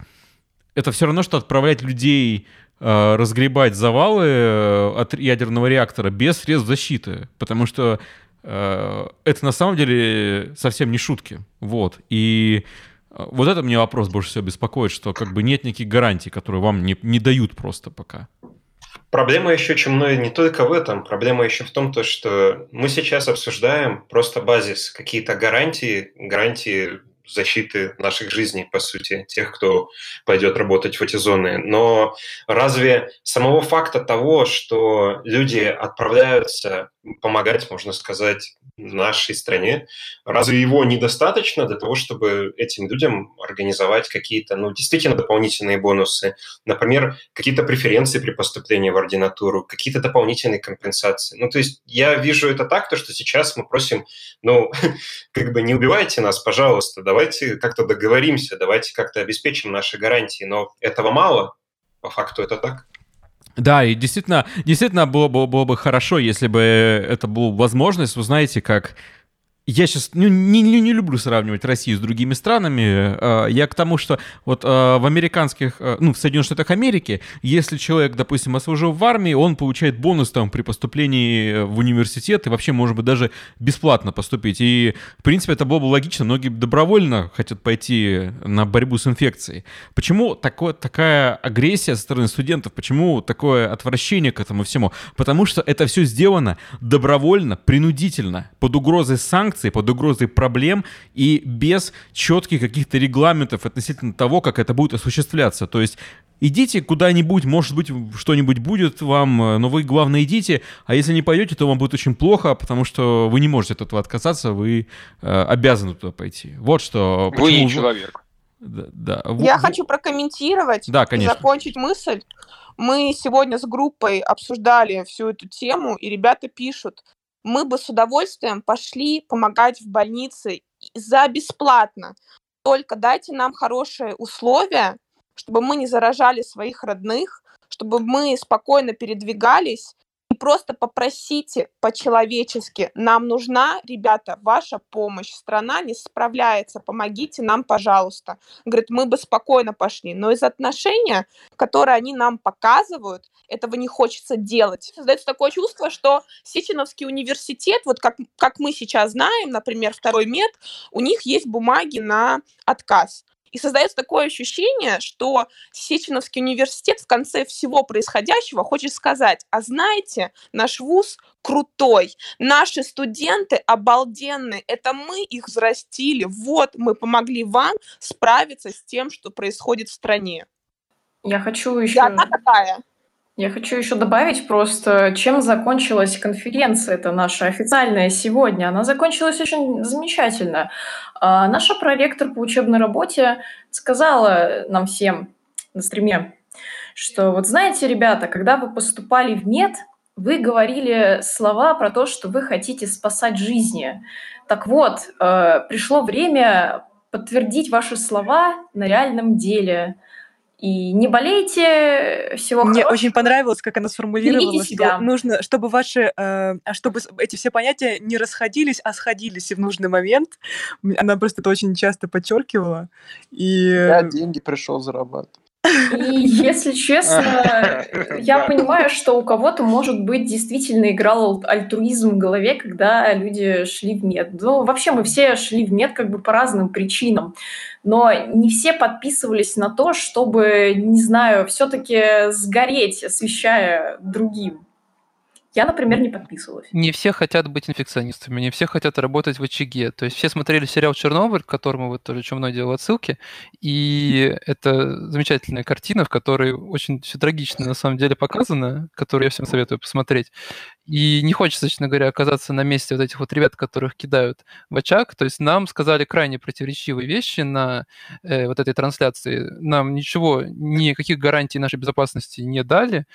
это все равно, что отправлять людей разгребать завалы э, от ядерного реактора без средств защиты. Потому что Э, это на самом деле совсем не шутки. Вот. И э, вот это мне вопрос больше всего беспокоит, что как бы нет никаких гарантий, которые вам не, не дают просто пока. Проблема еще чумной не только в этом. Проблема еще в том, то, что мы сейчас обсуждаем просто базис, какие-то гарантии, гарантии защиты наших жизней, по сути, тех, кто пойдет работать в эти зоны. Но разве самого факта того, что люди отправляются помогать, можно сказать, нашей стране, разве его недостаточно для того, чтобы этим людям организовать какие-то, ну, действительно дополнительные бонусы, например, какие-то преференции при поступлении в ординатуру, какие-то дополнительные компенсации. Ну, то есть я вижу это так, то, что сейчас мы просим, ну, как бы не убивайте нас, пожалуйста, давайте как-то договоримся, давайте как-то обеспечим наши гарантии, но этого мало, по факту это так. Да, и действительно, действительно было, было, было бы хорошо, если бы это была возможность, вы знаете, как я сейчас ну, не, не, не люблю сравнивать Россию с другими странами. А, я к тому, что вот а, в американских, а, ну, в Соединенных Штатах Америки, если человек, допустим, отслужил в армии, он получает бонус там при поступлении в университет и вообще, может быть, даже бесплатно поступить. И, в принципе, это было бы логично. Многие добровольно хотят пойти на борьбу с инфекцией. Почему такое, такая агрессия со стороны студентов? Почему такое отвращение к этому всему? Потому что это все сделано добровольно, принудительно, под угрозой санкций, санкций, под угрозой проблем и без четких каких-то регламентов относительно того, как это будет осуществляться. То есть идите куда-нибудь, может быть, что-нибудь будет вам, э, но вы, главное, идите, а если не пойдете, то вам будет очень плохо, потому что вы не можете от этого отказаться, вы э, обязаны туда пойти. Вот что... Вы не человек. Да, да. Я в... хочу прокомментировать да, конечно. и закончить мысль. Мы сегодня с группой обсуждали всю эту тему, и ребята пишут, мы бы с удовольствием пошли помогать в больнице за бесплатно. Только дайте нам хорошие условия, чтобы мы не заражали своих родных, чтобы мы спокойно передвигались просто попросите по-человечески, нам нужна, ребята, ваша помощь, страна не справляется, помогите нам, пожалуйста. Говорит, мы бы спокойно пошли, но из отношения, которые они нам показывают, этого не хочется делать. Создается такое чувство, что Сеченовский университет, вот как, как мы сейчас знаем, например, второй мед, у них есть бумаги на отказ. И создается такое ощущение, что Сеченовский университет в конце всего происходящего хочет сказать, а знаете, наш вуз крутой, наши студенты обалденные, это мы их взрастили, вот мы помогли вам справиться с тем, что происходит в стране. Я хочу еще... И она такая. Я хочу еще добавить просто, чем закончилась конференция, это наша официальная сегодня. Она закончилась очень замечательно. А наша проректор по учебной работе сказала нам всем на стриме, что вот знаете, ребята, когда вы поступали в мед, вы говорили слова про то, что вы хотите спасать жизни. Так вот, э, пришло время подтвердить ваши слова на реальном деле – и не болейте, всего Мне хорошего. очень понравилось, как она сформулировала, что нужно, чтобы ваши, э, чтобы эти все понятия не расходились, а сходились в нужный момент. Она просто это очень часто подчеркивала. И... Я деньги пришел зарабатывать. И если честно, я понимаю, что у кого-то, может быть, действительно играл альтруизм в голове, когда люди шли в мед. Ну, вообще мы все шли в мед как бы по разным причинам. Но не все подписывались на то, чтобы, не знаю, все-таки сгореть, освещая другим. Я, например, не подписывалась. Не все хотят быть инфекционистами, не все хотят работать в очаге. То есть все смотрели сериал «Чернобыль», к которому вот тоже Чумной делал отсылки, и это замечательная картина, в которой очень все трагично на самом деле показано, которую я всем советую посмотреть. И не хочется, честно говоря, оказаться на месте вот этих вот ребят, которых кидают в очаг. То есть нам сказали крайне противоречивые вещи на э, вот этой трансляции. Нам ничего, никаких гарантий нашей безопасности не дали.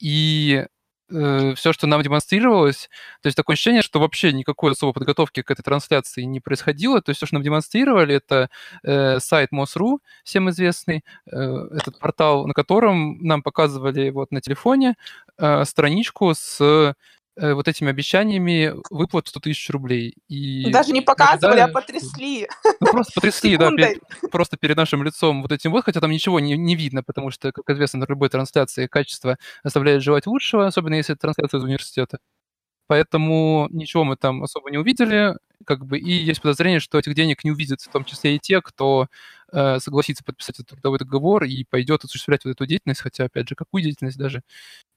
И э, все, что нам демонстрировалось, то есть такое ощущение, что вообще никакой особой подготовки к этой трансляции не происходило. То есть все, что нам демонстрировали, это э, сайт MOS.ru, всем известный, э, этот портал, на котором нам показывали вот на телефоне э, страничку с вот этими обещаниями выплат 100 тысяч рублей. И Даже не показывали, ожидая... а потрясли. Ну, просто потрясли, да, перед, просто перед нашим лицом вот этим вот, хотя там ничего не, не видно, потому что, как известно, на любой трансляции качество оставляет желать лучшего, особенно если это трансляция из университета. Поэтому ничего мы там особо не увидели, как бы, и есть подозрение, что этих денег не увидят, в том числе и те, кто э, согласится подписать этот трудовой договор и пойдет осуществлять вот эту деятельность, хотя, опять же, какую деятельность даже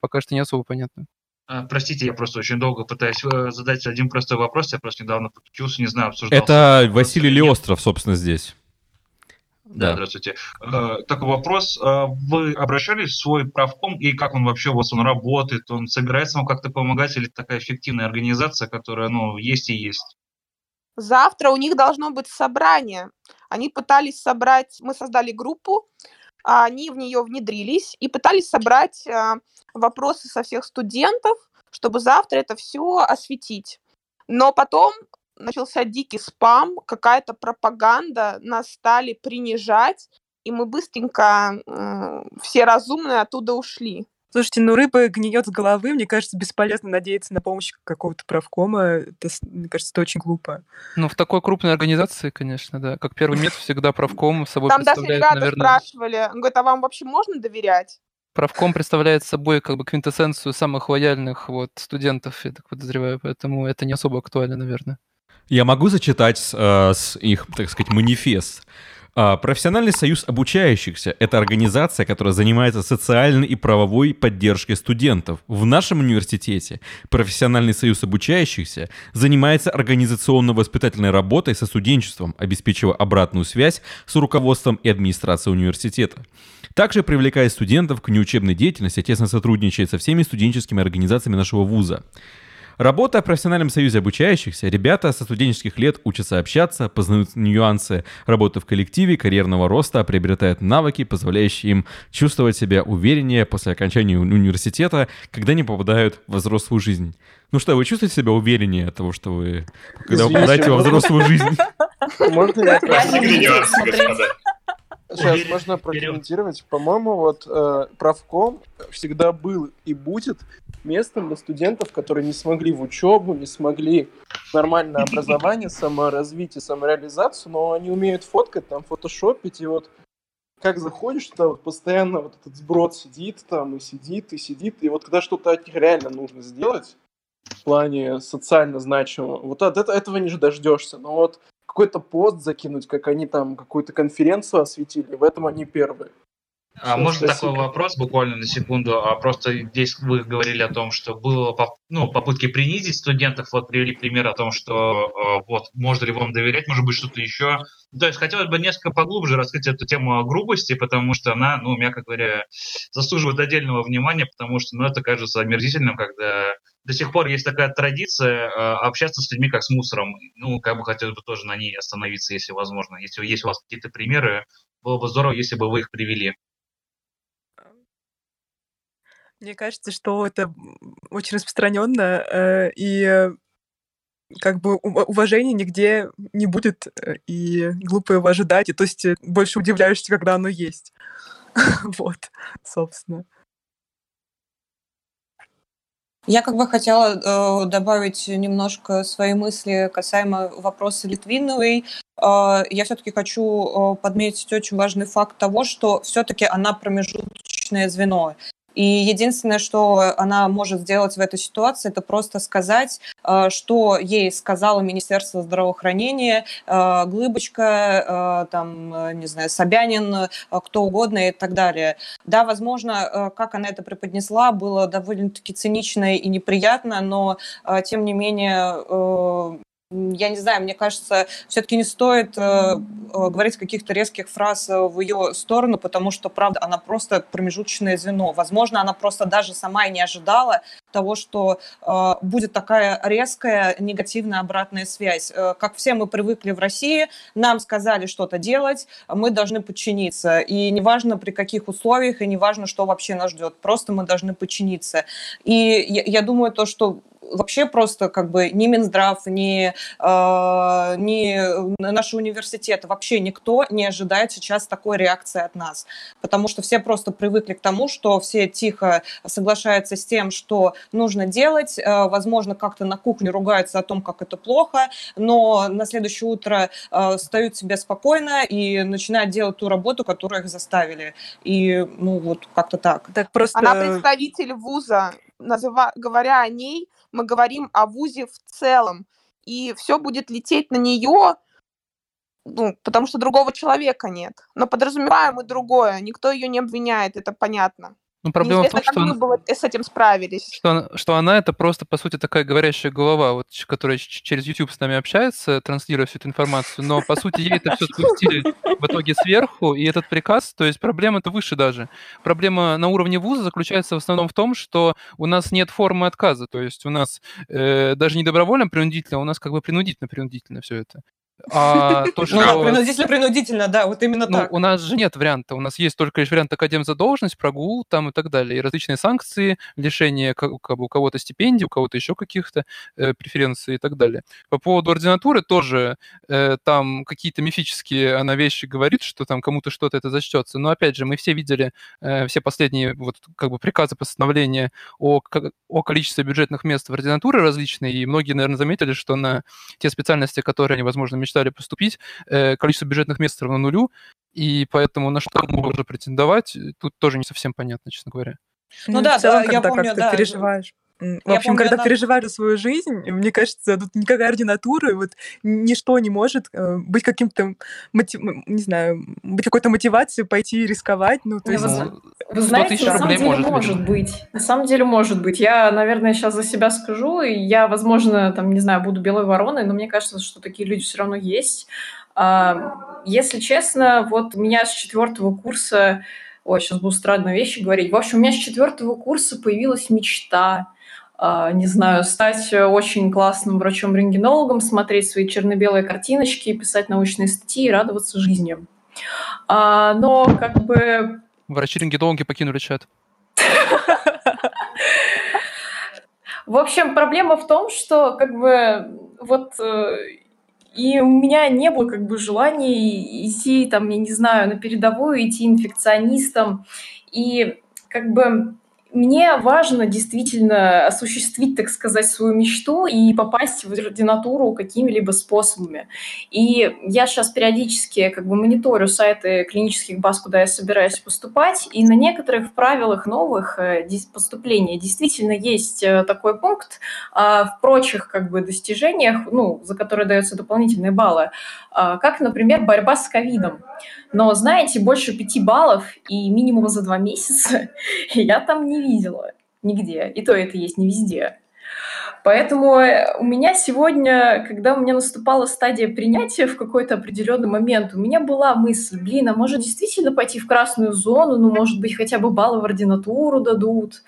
пока что не особо понятно. А, простите, я просто очень долго пытаюсь э, задать один простой вопрос. Я просто недавно подключился, не знаю, обсуждал. Это Василий Леостров, собственно, здесь. Да, Да. здравствуйте. Э, Такой вопрос. Э, Вы обращались в свой правком, и как он вообще у вас он работает? Он собирается вам как-то помогать, или такая эффективная организация, которая, ну, есть и есть? Завтра у них должно быть собрание. Они пытались собрать, мы создали группу, они в нее внедрились и пытались собрать а, вопросы со всех студентов, чтобы завтра это все осветить. Но потом начался дикий спам, какая-то пропаганда, нас стали принижать, и мы быстренько э, все разумные оттуда ушли. Слушайте, ну рыба гниет с головы. Мне кажется, бесполезно надеяться на помощь какого-то правкома. Это, с- мне кажется, это очень глупо. Ну, в такой крупной организации, конечно, да. Как первый метод всегда правком собой Там даже представляет, ребята наверное... спрашивали, он говорит, а вам вообще можно доверять? Правком представляет собой как бы квинтэссенцию самых лояльных вот студентов, я так подозреваю, поэтому это не особо актуально, наверное. Я могу зачитать э, с их, так сказать, манифест. А, Профессиональный союз обучающихся – это организация, которая занимается социальной и правовой поддержкой студентов. В нашем университете профессиональный союз обучающихся занимается организационно-воспитательной работой со студенчеством, обеспечивая обратную связь с руководством и администрацией университета. Также привлекая студентов к неучебной деятельности, тесно сотрудничает со всеми студенческими организациями нашего вуза. Работая в профессиональном союзе обучающихся, ребята со студенческих лет учатся общаться, познают нюансы работы в коллективе, карьерного роста, приобретают навыки, позволяющие им чувствовать себя увереннее после окончания уни- университета, когда они попадают в взрослую жизнь. Ну что, вы чувствуете себя увереннее от того, что вы, когда вы попадаете во взрослую жизнь? Можно я. Сейчас Уверен, можно прокомментировать. По-моему, вот э, правком всегда был и будет местом для студентов, которые не смогли в учебу, не смогли нормальное образование, саморазвитие, самореализацию, но они умеют фоткать, там, фотошопить, и вот как заходишь туда, вот постоянно вот этот сброд сидит там, и сидит, и сидит, и вот когда что-то от них реально нужно сделать, в плане социально значимого, вот от это- этого не дождешься, но вот какой-то пост закинуть, как они там какую-то конференцию осветили, в этом они первые. А можно спасибо. такой вопрос буквально на секунду? А просто здесь вы говорили о том, что было ну, попытки принизить студентов, вот привели пример о том, что э, вот можно ли вам доверять, может быть что-то еще. То есть хотелось бы несколько поглубже раскрыть эту тему о грубости, потому что она, ну, мягко говоря, заслуживает отдельного внимания, потому что, ну, это кажется омерзительным, когда до сих пор есть такая традиция э, общаться с людьми как с мусором. Ну, как бы хотелось бы тоже на ней остановиться, если возможно. Если есть у вас какие-то примеры, было бы здорово, если бы вы их привели. Мне кажется, что это очень распространенно, э, и э, как бы ува- уважения нигде не будет, э, и глупо его ожидать. И то есть э, больше удивляешься, когда оно есть. Вот, собственно. Я как бы хотела э, добавить немножко свои мысли касаемо вопроса Литвиновой. Э, я все-таки хочу э, подметить очень важный факт того, что все-таки она промежуточное звено. И единственное, что она может сделать в этой ситуации, это просто сказать, э, что ей сказала Министерство здравоохранения, э, Глыбочка, э, там, не знаю, Собянин, кто угодно и так далее. Да, возможно, как она это преподнесла, было довольно-таки цинично и неприятно, но тем не менее, я не знаю, мне кажется, все-таки не стоит э, э, говорить каких-то резких фраз э, в ее сторону, потому что, правда, она просто промежуточное звено. Возможно, она просто даже сама и не ожидала того, что э, будет такая резкая негативная обратная связь. Э, как все мы привыкли в России, нам сказали что-то делать, мы должны подчиниться. И неважно при каких условиях, и неважно, что вообще нас ждет, просто мы должны подчиниться. И я, я думаю, то, что вообще просто как бы ни Минздрав, ни, э, ни наши университеты, вообще никто не ожидает сейчас такой реакции от нас. Потому что все просто привыкли к тому, что все тихо соглашаются с тем, что нужно делать. Э, возможно, как-то на кухне ругаются о том, как это плохо, но на следующее утро э, встают себе спокойно и начинают делать ту работу, которую их заставили. И, ну, вот как-то так. Так просто... Она представитель вуза. Называ... Говоря о ней, мы говорим о вузе в целом. И все будет лететь на нее, ну, потому что другого человека нет. Но подразумеваем и другое. Никто ее не обвиняет, это понятно. Ну, проблема в том, что она, мы бы вот с этим справились. что, она- что она это просто, по сути, такая говорящая голова, вот, которая через YouTube с нами общается, транслируя всю эту информацию, но, по сути, ей это все спустили в итоге сверху, и этот приказ, то есть проблема-то выше даже. Проблема на уровне вуза заключается в основном в том, что у нас нет формы отказа, то есть у нас э, даже не добровольно принудительно, а у нас как бы принудительно-принудительно все это. А то, Ну да, что... принудительно-принудительно, да, вот именно Ну, так. у нас же нет варианта. У нас есть только лишь вариант академ за должность, прогул там и так далее. И различные санкции, лишение ка- как бы у кого-то стипендий, у кого-то еще каких-то э, преференций и так далее. По поводу ординатуры тоже э, там какие-то мифические она вещи говорит, что там кому-то что-то это зачтется. Но опять же, мы все видели э, все последние вот как бы приказы постановления о, о количестве бюджетных мест в ординатуре различные, и многие, наверное, заметили, что на те специальности, которые они, возможно, мечтали поступить, э, количество бюджетных мест равно нулю, и поэтому на что можно претендовать, э, тут тоже не совсем понятно, честно говоря. Ну в да, целом, да, я помню, да. переживаешь. В Я общем, помню, когда она- переживаешь за свою жизнь, мне кажется, тут никакая ординатура, вот ничто не может э, быть каким-то, мотив- не знаю, быть какой-то мотивацией пойти рисковать. Ну, то Не, есть... вы, Ну, вы 100 знаете, на самом деле может, может, видимо. быть. На самом деле может быть. Я, наверное, сейчас за себя скажу, и я, возможно, там, не знаю, буду белой вороной, но мне кажется, что такие люди все равно есть. А, Если честно, вот у меня с четвертого курса, ой, сейчас буду странные вещи говорить. В общем, у меня с четвертого курса появилась мечта не знаю, стать очень классным врачом-рентгенологом, смотреть свои черно-белые картиночки, писать научные статьи и радоваться жизни. А, но как бы Врачи-рентгенологи покинули чат. В общем, проблема в том, что как бы вот э, и у меня не было как бы желания идти там, я не знаю, на передовую, идти инфекционистом. И как бы мне важно действительно осуществить, так сказать, свою мечту и попасть в ординатуру какими-либо способами. И я сейчас периодически как бы мониторю сайты клинических баз, куда я собираюсь поступать, и на некоторых правилах новых э, поступления действительно есть э, такой пункт, а в прочих как бы достижениях, ну, за которые даются дополнительные баллы, а, как, например, борьба с ковидом. Но, знаете, больше пяти баллов и минимум за два месяца я там не видела нигде. И то это есть не везде. Поэтому э, у меня сегодня, когда у меня наступала стадия принятия в какой-то определенный момент, у меня была мысль, блин, а может действительно пойти в красную зону, ну, может быть, хотя бы баллы в ординатуру дадут.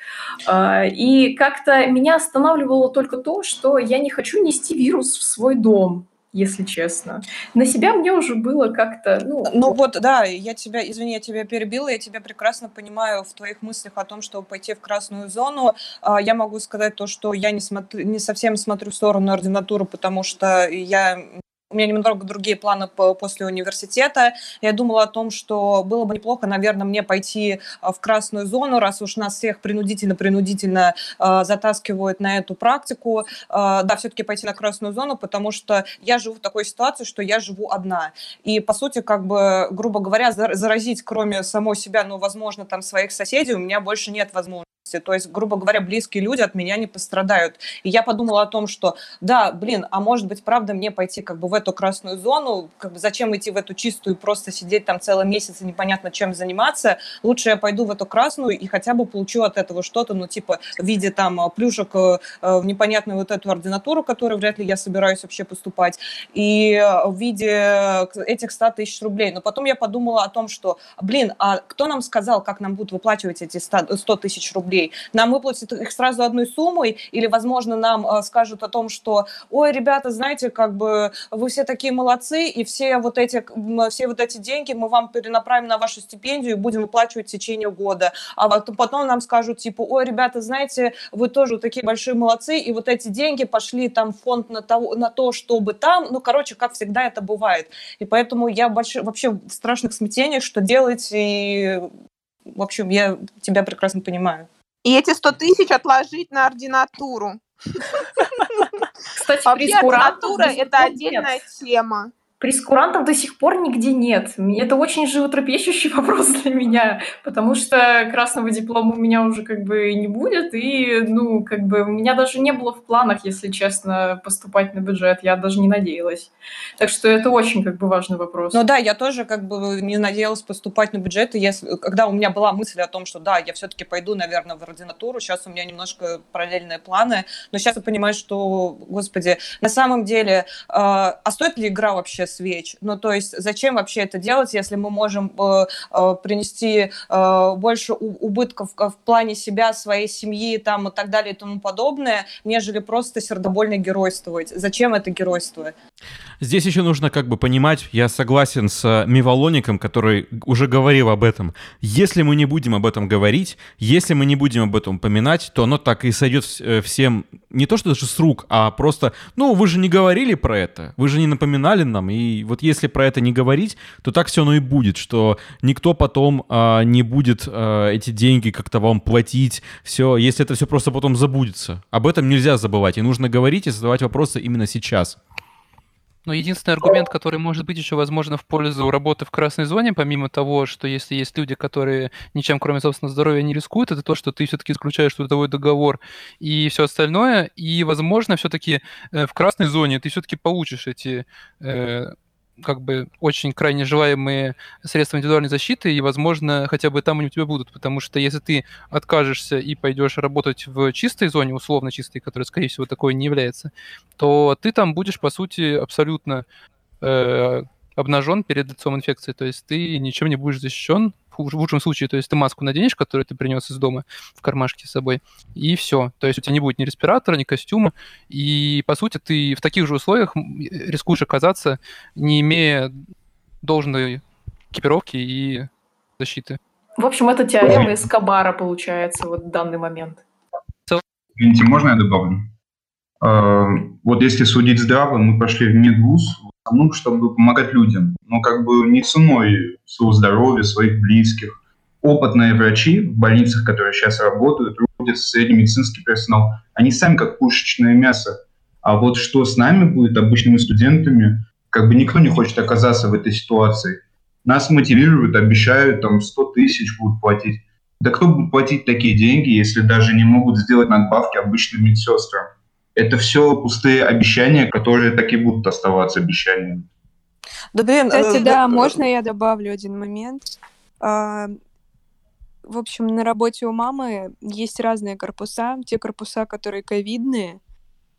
А, И как-то меня останавливало только то, что я не хочу нести вирус в свой дом если честно. На себя мне уже было как-то, ну... Ну вот, да, я тебя, извини, я тебя перебила, я тебя прекрасно понимаю в твоих мыслях о том, чтобы пойти в красную зону. А, Я могу сказать то, что я не, смотрю, не совсем смотрю в сторону ординатуры, потому что я у меня немного другие планы по- после университета. Я думала о том, что было бы неплохо, наверное, мне пойти а, в красную зону, раз уж нас всех принудительно-принудительно а, затаскивают на эту практику. А, Да, все-таки пойти на красную зону, потому что я живу в такой ситуации, что я живу одна. И, по сути, как бы, грубо говоря, зар- заразить, кроме самой себя, ну, возможно, там, своих соседей, у меня больше нет возможности. То есть, грубо говоря, близкие люди от меня не пострадают. И я подумала о том, что, да, блин, а может быть, правда, мне пойти как бы в эту красную зону, как бы зачем идти в эту чистую, просто сидеть там целый месяц и непонятно чем заниматься. Лучше я пойду в эту красную и хотя бы получу от этого что-то, ну, типа, в виде там э, плюшек э, э, в непонятную вот эту ординатуру, которую вряд ли я собираюсь вообще поступать, и э, в виде этих 100 тысяч рублей. Но потом я подумала о том, что, блин, а кто нам сказал, как нам будут выплачивать эти 100 100 тысяч рублей? Нам выплатят их сразу одной суммой, или, возможно, нам э, скажут о том, что, ой, ребята, знаете, как бы вы все такие молодцы, и все вот эти, все вот эти деньги мы вам перенаправим на вашу стипендию и будем выплачивать в течение года. А потом нам скажут, типа, ой, ребята, знаете, вы тоже такие большие молодцы, и вот эти деньги пошли там в фонд на, того, на то, чтобы там, ну, короче, как всегда это бывает. И поэтому я больше, вообще в страшных смятениях, что делать, и, в общем, я тебя прекрасно понимаю. И эти 100 тысяч отложить на ординатуру. Кстати, Вообще ординатура это отдельная тема. Прескурантов до сих пор нигде нет. Это очень животрепещущий вопрос для меня, потому что красного диплома у меня уже как бы не будет, и, ну, как бы у меня даже не было в планах, если честно, поступать на бюджет, я даже не надеялась. Так что это очень как бы важный вопрос. Ну да, я тоже как бы не надеялась поступать на бюджет, и если, когда у меня была мысль о том, что да, я все-таки пойду, наверное, в ординатуру, сейчас у меня немножко параллельные планы, но сейчас я понимаю, что, господи, на самом деле, э, а стоит ли игра вообще свеч. Ну, то есть зачем вообще это делать, если мы можем э, э, принести э, больше убытков в плане себя, своей семьи там, и так далее и тому подобное, нежели просто сердобольно геройствовать. Зачем это геройство? Здесь еще нужно как бы понимать, я согласен с Мивалоником, который уже говорил об этом. Если мы не будем об этом говорить, если мы не будем об этом упоминать, то оно так и сойдет всем, не то что даже с рук, а просто, ну, вы же не говорили про это, вы же не напоминали нам, и вот если про это не говорить, то так все оно и будет, что никто потом а, не будет а, эти деньги как-то вам платить, все, если это все просто потом забудется. Об этом нельзя забывать, и нужно говорить и задавать вопросы именно сейчас. Но единственный аргумент, который может быть еще, возможно, в пользу работы в красной зоне, помимо того, что если есть люди, которые ничем, кроме собственного здоровья, не рискуют, это то, что ты все-таки исключаешь трудовой договор и все остальное. И, возможно, все-таки э, в красной зоне ты все-таки получишь эти э, как бы очень крайне желаемые средства индивидуальной защиты, и, возможно, хотя бы там они у тебя будут, потому что если ты откажешься и пойдешь работать в чистой зоне, условно чистой, которая, скорее всего, такой не является, то ты там будешь, по сути, абсолютно э, обнажен перед лицом инфекции, то есть ты ничем не будешь защищен, в лучшем случае, то есть ты маску наденешь, которую ты принес из дома в кармашке с собой, и все. То есть у тебя не будет ни респиратора, ни костюма, и, по сути, ты в таких же условиях рискуешь оказаться, не имея должной экипировки и защиты. В общем, это теорема Эскобара получается вот в данный момент. Извините, можно я добавлю? А, вот если судить здраво, мы пошли в медвуз, ну, чтобы помогать людям, но как бы не ценой своего здоровья, своих близких. Опытные врачи в больницах, которые сейчас работают, трудятся средний медицинский персонал, они сами как пушечное мясо. А вот что с нами будет, обычными студентами, как бы никто не хочет оказаться в этой ситуации. Нас мотивируют, обещают, там, 100 тысяч будут платить. Да кто будет платить такие деньги, если даже не могут сделать надбавки обычным медсестрам? Это все пустые обещания, которые так и будут оставаться обещаниями. Да, блин, Кстати, э, да, э, можно я добавлю один момент? А, в общем, на работе у мамы есть разные корпуса. Те корпуса, которые ковидные,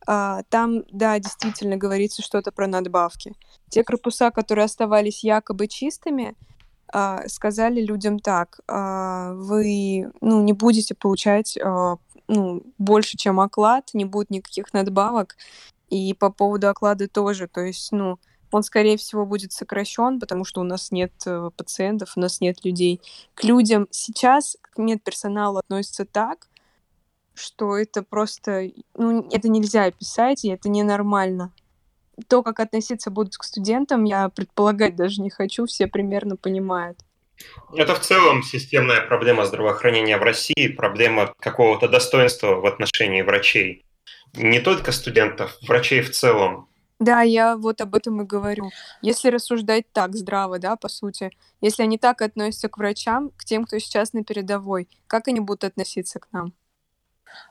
а, там, да, действительно говорится что-то про надбавки. Те корпуса, которые оставались якобы чистыми, а, сказали людям так, а, вы ну, не будете получать а, ну, больше, чем оклад, не будет никаких надбавок. И по поводу оклада тоже, то есть, ну, он, скорее всего, будет сокращен, потому что у нас нет э, пациентов, у нас нет людей. К людям сейчас, к медперсоналу относятся так, что это просто, ну, это нельзя описать, и это ненормально. То, как относиться будут к студентам, я предполагать даже не хочу, все примерно понимают. Это в целом системная проблема здравоохранения в России, проблема какого-то достоинства в отношении врачей. Не только студентов, врачей в целом. Да, я вот об этом и говорю. Если рассуждать так здраво, да, по сути, если они так относятся к врачам, к тем, кто сейчас на передовой, как они будут относиться к нам?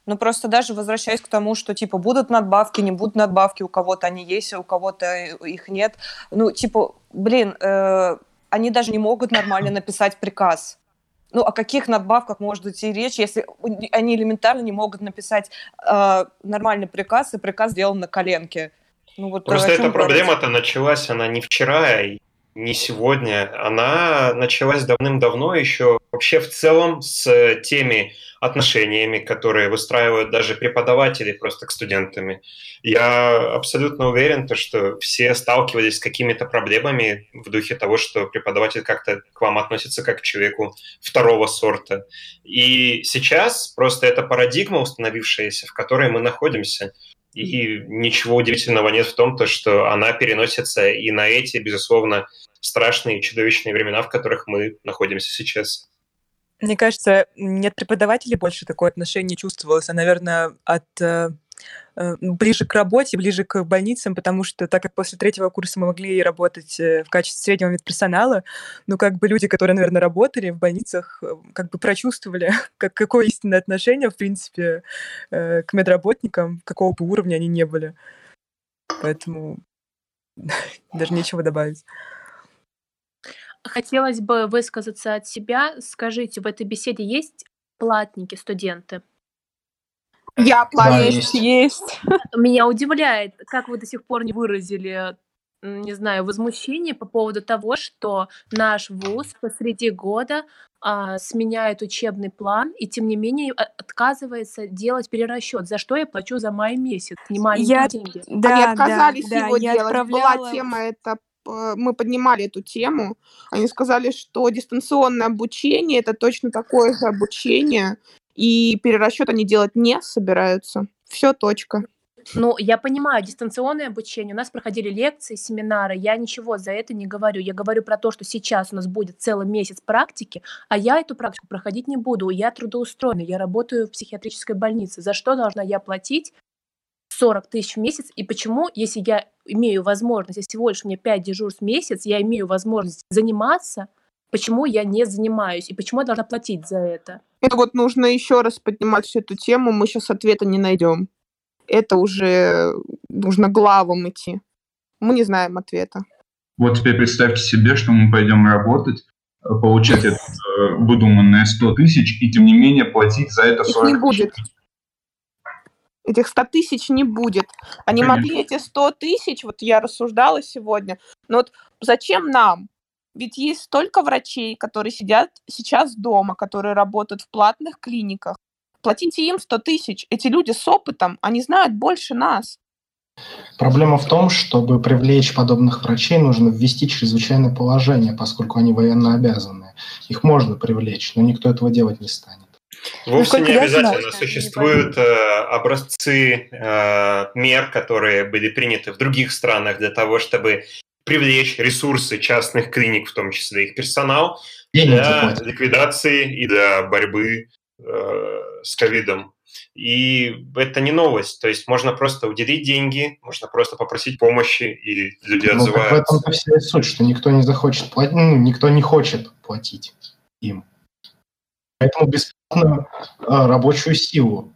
Ну, просто даже возвращаясь к тому, что, типа, будут надбавки, не будут надбавки, у кого-то они есть, а у кого-то их нет. Ну, типа, блин, э, они даже не могут нормально написать приказ. Ну, о каких надбавках может идти речь, если они элементарно не могут написать э, нормальный приказ, и приказ сделан на коленке? Ну, вот Просто эта проблема-то началась, она не вчера, не сегодня. Она началась давным-давно еще вообще в целом с теми отношениями, которые выстраивают даже преподаватели просто к студентам. Я абсолютно уверен, то, что все сталкивались с какими-то проблемами в духе того, что преподаватель как-то к вам относится как к человеку второго сорта. И сейчас просто эта парадигма установившаяся, в которой мы находимся. И ничего удивительного нет в том, то, что она переносится и на эти, безусловно, страшные чудовищные времена, в которых мы находимся сейчас. Мне кажется, нет преподавателей больше такое отношение чувствовалось, а, наверное, от э, э, ближе к работе, ближе к больницам, потому что так как после третьего курса мы могли работать э, в качестве среднего медперсонала, ну, как бы люди, которые, наверное, работали в больницах, как бы прочувствовали, как, какое истинное отношение, в принципе, к медработникам, какого бы уровня они не были. Поэтому даже нечего добавить. Хотелось бы высказаться от себя. Скажите, в этой беседе есть платники, студенты? Я платник. Да, есть. есть. Меня удивляет, как вы до сих пор не выразили не знаю, возмущение по поводу того, что наш вуз посреди года а, сменяет учебный план и, тем не менее, отказывается делать перерасчет. За что я плачу за май месяц? Не маленькие я... деньги. Да, Они отказались да, его да, делать. Отправляла... Была тема это мы поднимали эту тему, они сказали, что дистанционное обучение это точно такое же обучение, и перерасчет они делать не собираются. Все, точка. Ну, я понимаю, дистанционное обучение, у нас проходили лекции, семинары, я ничего за это не говорю. Я говорю про то, что сейчас у нас будет целый месяц практики, а я эту практику проходить не буду. Я трудоустроена, я работаю в психиатрической больнице. За что должна я платить 40 тысяч в месяц? И почему, если я имею возможность, если всего лишь меня 5 дежурств в месяц, я имею возможность заниматься, почему я не занимаюсь и почему я должна платить за это? Это вот нужно еще раз поднимать всю эту тему, мы сейчас ответа не найдем это уже нужно главам идти. Мы не знаем ответа. Вот теперь представьте себе, что мы пойдем работать, э, получать это э, выдуманное 100 тысяч, и тем не менее платить за это 40 Их не будет. Этих 100 тысяч не будет. Они Конечно. могли эти 100 тысяч, вот я рассуждала сегодня, но вот зачем нам? Ведь есть столько врачей, которые сидят сейчас дома, которые работают в платных клиниках. Платите им 100 тысяч. Эти люди с опытом, они знают больше нас. Проблема в том, чтобы привлечь подобных врачей, нужно ввести чрезвычайное положение, поскольку они военно обязаны. Их можно привлечь, но никто этого делать не станет. Вовсе ну, не обязательно. Существуют э, образцы э, мер, которые были приняты в других странах для того, чтобы привлечь ресурсы частных клиник, в том числе их персонал, для ликвидации и для борьбы э, с ковидом. И это не новость. То есть можно просто уделить деньги, можно просто попросить помощи, и люди ну, отзываются. в этом-то вся суть, что никто не захочет платить, ну, никто не хочет платить им. Поэтому бесплатную а, рабочую силу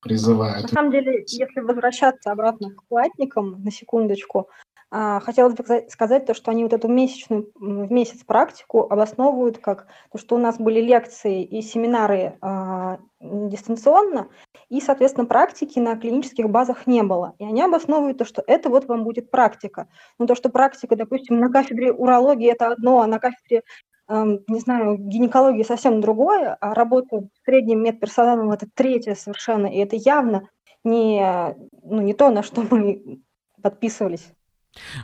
призывают. На самом деле, если возвращаться обратно к платникам, на секундочку, а, хотелось бы сказать то, что они вот эту месячную в месяц практику обосновывают как то, что у нас были лекции и семинары а, дистанционно, и, соответственно, практики на клинических базах не было. И они обосновывают то, что это вот вам будет практика. Но то, что практика, допустим, на кафедре урологии это одно, а на кафедре не знаю, гинекологии совсем другое, а работа средним медперсоналом это третье совершенно, и это явно не, ну, не то, на что мы подписывались.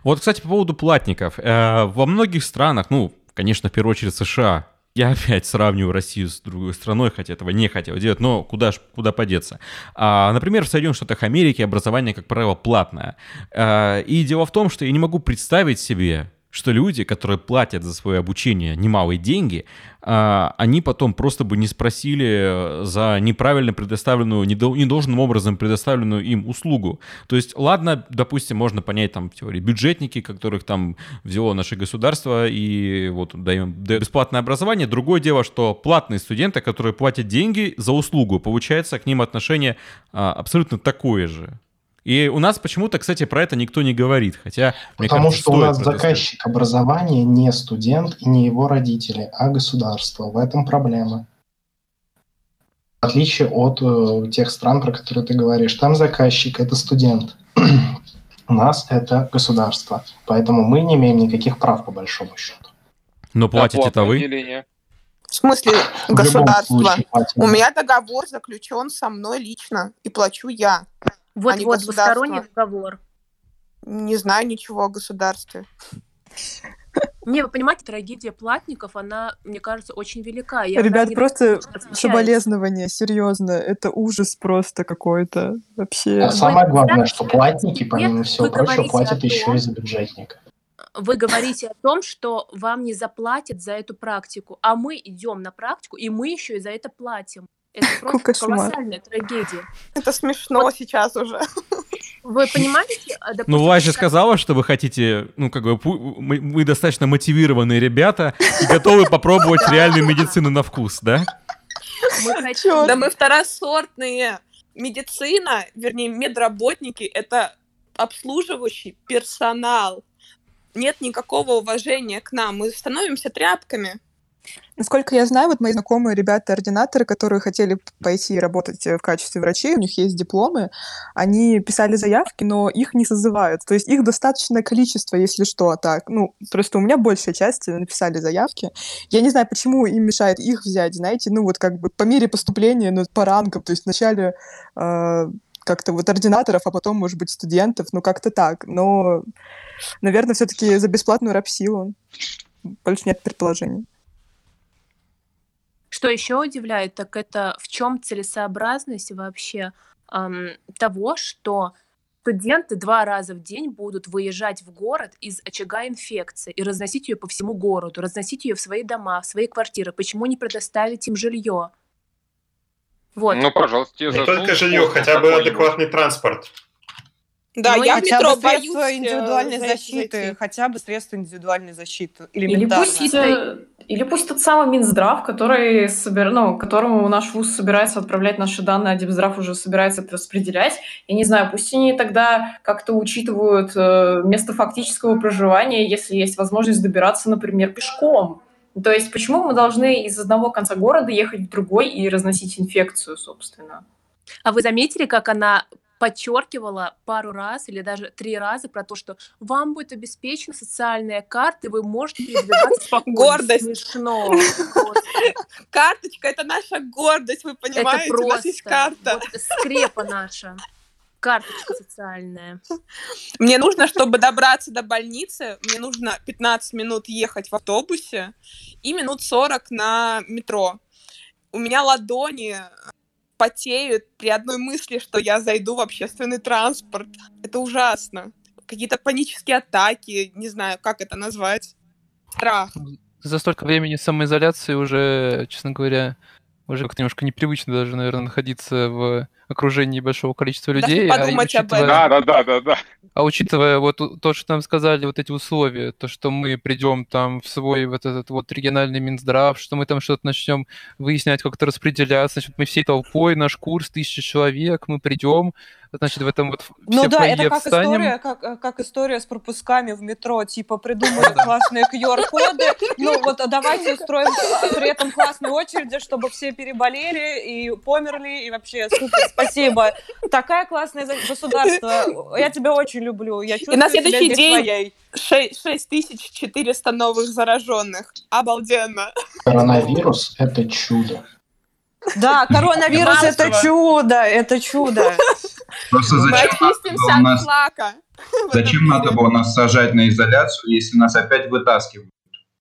Вот, кстати, по поводу платников. Э, во многих странах, ну, конечно, в первую очередь США, я опять сравниваю Россию с другой страной, хотя этого не хотел делать, но куда ж, куда подеться. А, например, в Соединенных Штатах Америки образование, как правило, платное. А, и дело в том, что я не могу представить себе, что люди, которые платят за свое обучение немалые деньги, а, они потом просто бы не спросили за неправильно предоставленную, недолжным образом предоставленную им услугу. То есть, ладно, допустим, можно понять там в теории бюджетники, которых там взяло наше государство и вот даем бесплатное образование. Другое дело, что платные студенты, которые платят деньги за услугу, получается к ним отношение а, абсолютно такое же. И у нас почему-то, кстати, про это никто не говорит, хотя... Потому кажется, что у нас заказчик сказать. образования не студент и не его родители, а государство. В этом проблема. В отличие от э, тех стран, про которые ты говоришь. Там заказчик – это студент. у нас это государство. Поэтому мы не имеем никаких прав, по большому счету. Но платите это вы? В смысле государство? У меня договор заключен со мной лично, и плачу я. Вот, а вот, двусторонний договор. Не знаю ничего о государстве. Не, вы понимаете, трагедия платников, она, мне кажется, очень велика. Я Ребят, просто соболезнования, серьезно, это ужас просто какой-то вообще. А самое главное, что платники, помимо всего прочего, платят еще и за бюджетника. Вы говорите о том, что вам не заплатят за эту практику, а мы идем на практику, и мы еще и за это платим. Это просто колоссальная трагедия. Это смешно сейчас уже. Вы понимаете? А, ну, Вася сказала, что вы хотите, ну, как бы, мы, мы достаточно мотивированные ребята и готовы попробовать реальную медицину на вкус, да? Мы хотим... Да мы второсортные. Медицина, вернее, медработники — это обслуживающий персонал. Нет никакого уважения к нам. Мы становимся тряпками. Насколько я знаю, вот мои знакомые ребята-ординаторы, которые хотели пойти работать э, в качестве врачей, у них есть дипломы, они писали заявки, но их не созывают. То есть их достаточное количество, если что, так. Ну, просто у меня большая часть написали заявки. Я не знаю, почему им мешает их взять, знаете, ну вот как бы по мере поступления, ну, по рангам, то есть вначале э, как-то вот ординаторов, а потом, может быть, студентов, ну как-то так. Но, наверное, все-таки за бесплатную рабсилу. Больше нет предположений. Что еще удивляет, так это в чем целесообразность вообще эм, того, что студенты два раза в день будут выезжать в город из очага инфекции и разносить ее по всему городу, разносить ее в свои дома, в свои квартиры. Почему не предоставить им жилье? Вот. Ну, пожалуйста, тебе Не только жилье, хотя бы адекватный транспорт. Да, ну, я хотя метро бы боюсь э, индивидуальной защиты, зайти. хотя бы средства индивидуальной защиты. Или пусть, это, или пусть тот самый Минздрав, который собер... ну, которому наш ВУЗ собирается отправлять наши данные, а Депздрав уже собирается это распределять. Я не знаю, пусть они тогда как-то учитывают э, место фактического проживания, если есть возможность добираться, например, пешком. То есть почему мы должны из одного конца города ехать в другой и разносить инфекцию, собственно? А вы заметили, как она подчеркивала пару раз или даже три раза про то, что вам будет обеспечена социальная карта, и вы можете передвигаться спокойно. Гордость. Смешно. Карточка — это наша гордость, вы понимаете? Это просто. У нас есть карта. Вот скрепа наша карточка социальная. Мне нужно, чтобы добраться до больницы, мне нужно 15 минут ехать в автобусе и минут 40 на метро. У меня ладони потеют при одной мысли, что я зайду в общественный транспорт. Это ужасно. Какие-то панические атаки, не знаю, как это назвать. Страх. За столько времени самоизоляции уже, честно говоря, уже как-то немножко непривычно даже, наверное, находиться в окружении большого количества людей. Даже подумать а, учитывая... об этом. Да, да, да, да. А учитывая вот то, что нам сказали, вот эти условия, то, что мы придем там в свой вот этот вот региональный Минздрав, что мы там что-то начнем выяснять, как это распределяться, значит, мы всей толпой, наш курс, тысяча человек, мы придем, значит, в этом вот Ну да, это как история, как, э, как история с пропусками в метро, типа придумали классные QR-коды, ну вот а давайте устроим при этом классные очереди, чтобы все переболели и померли, и вообще супер, спасибо. Такая классная государство, я тебя очень люблю. Я и на следующий день 6400 новых зараженных. Обалденно. Коронавирус – это чудо. Да, коронавирус – это чудо, это чудо. Просто зачем Мы нас... Зачем надо было нас сажать на изоляцию, если нас опять вытаскивают?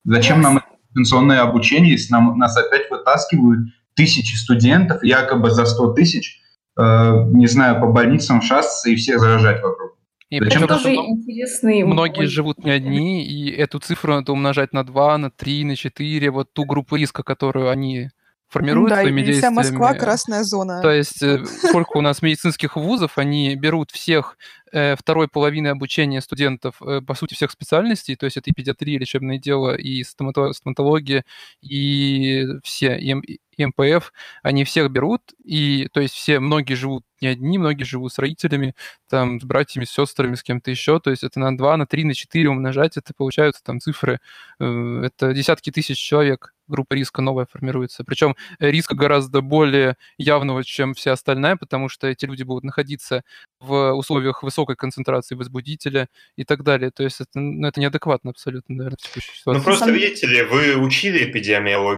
Зачем нам дистанционное обучение, если нам, нас опять вытаскивают тысячи студентов, якобы за 100 тысяч, э, не знаю, по больницам шастаться и всех заражать вокруг? И Зачем тоже интересный... Многие живут не одни, и эту цифру надо умножать на 2, на 3, на 4, вот ту группу риска, которую они формируют да, своими и вся Москва красная зона. То есть э, сколько у нас медицинских вузов, они берут всех э, второй половины обучения студентов, э, по сути, всех специальностей, то есть это и педиатрия, лечебное дело, и стоматология, и все, и, и МПФ, они всех берут, и то есть все, многие живут не одни, многие живут с родителями, там, с братьями, с сестрами, с кем-то еще, то есть это на 2, на 3, на 4 умножать, это получаются там цифры, это десятки тысяч человек группа риска новая формируется. Причем риска гораздо более явного, чем вся остальная, потому что эти люди будут находиться в условиях высокой концентрации возбудителя и так далее. То есть это, ну, это неадекватно абсолютно, наверное, Ну просто видите ли, вы учили эпидемиологию,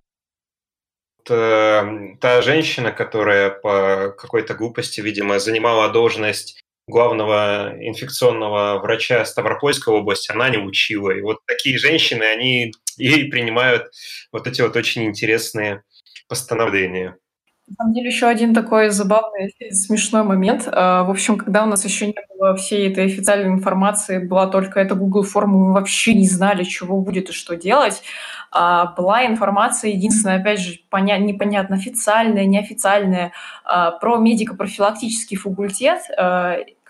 э, та женщина, которая по какой-то глупости, видимо, занимала должность главного инфекционного врача Ставропольской области, она не учила. И вот такие женщины, они и принимают вот эти вот очень интересные постановления. На самом деле еще один такой забавный, смешной момент. А, в общем, когда у нас еще не было всей этой официальной информации, была только эта Google форма, мы вообще не знали, чего будет и что делать. а, была информация, единственная, опять же, поня- непонятно, официальная, неофициальная, а, про медико-профилактический факультет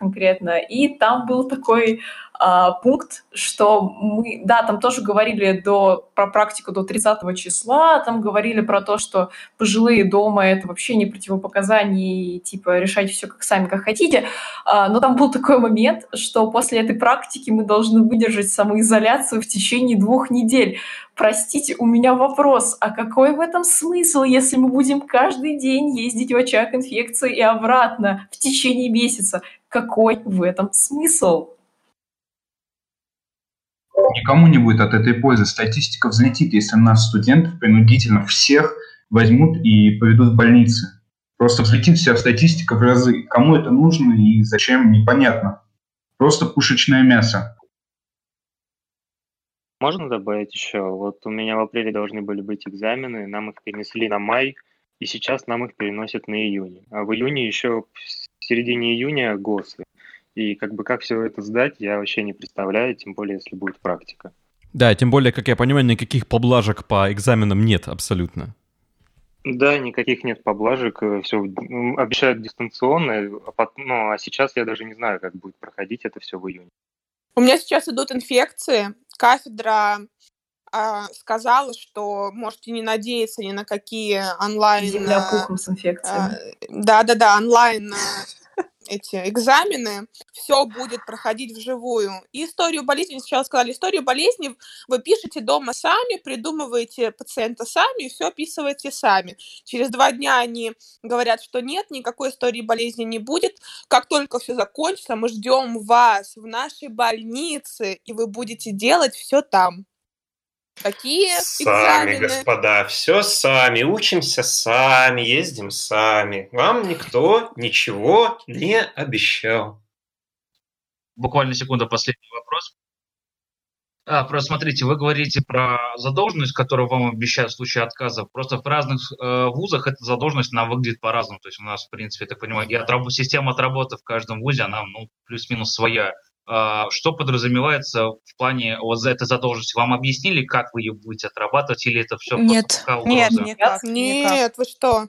конкретно, и там был такой а, пункт, что мы, да, там тоже говорили до, про практику до 30 числа, там говорили про то, что пожилые дома это вообще не противопоказание, и, типа решайте все как сами, как хотите, а, но там был такой момент, что после этой практики мы должны выдержать самоизоляцию в течение двух недель. Простите, у меня вопрос, а какой в этом смысл, если мы будем каждый день ездить в очаг инфекции и обратно в течение месяца? Какой в этом смысл? Никому не будет от этой пользы. Статистика взлетит, если нас, студентов, принудительно всех возьмут и поведут в больницы. Просто взлетит вся статистика в разы. Кому это нужно и зачем, непонятно. Просто пушечное мясо. Можно добавить еще? Вот у меня в апреле должны были быть экзамены, нам их перенесли на май, и сейчас нам их переносят на июнь. А в июне еще, в середине июня ГОСы. И как бы как все это сдать, я вообще не представляю, тем более, если будет практика. Да, тем более, как я понимаю, никаких поблажек по экзаменам нет абсолютно. Да, никаких нет поблажек, э, все обещают дистанционно, а ну, а сейчас я даже не знаю, как будет проходить это все в июне. У меня сейчас идут инфекции, кафедра сказала, что можете не надеяться ни на какие онлайн... Земля э, пухом с инфекциями. Да-да-да, онлайн эти экзамены, все будет проходить вживую. И историю болезни, сначала сказали, историю болезни вы пишете дома сами, придумываете пациента сами, и все описываете сами. Через два дня они говорят, что нет, никакой истории болезни не будет. Как только все закончится, мы ждем вас в нашей больнице, и вы будете делать все там. Какие Сами, экзамены? господа, все сами, учимся сами, ездим сами. Вам никто ничего не обещал. Буквально секунда, последний вопрос. А, просто смотрите, вы говорите про задолженность, которую вам обещают в случае отказа. Просто в разных э, вузах эта задолженность, она выглядит по-разному. То есть у нас, в принципе, я так понимаю, и отраб- система отработы в каждом вузе, она ну, плюс-минус своя. А, что подразумевается в плане вот за этой задолженности? Вам объяснили, как вы ее будете отрабатывать, или это все Нет, просто нет, угроза? никак, нет, вы что?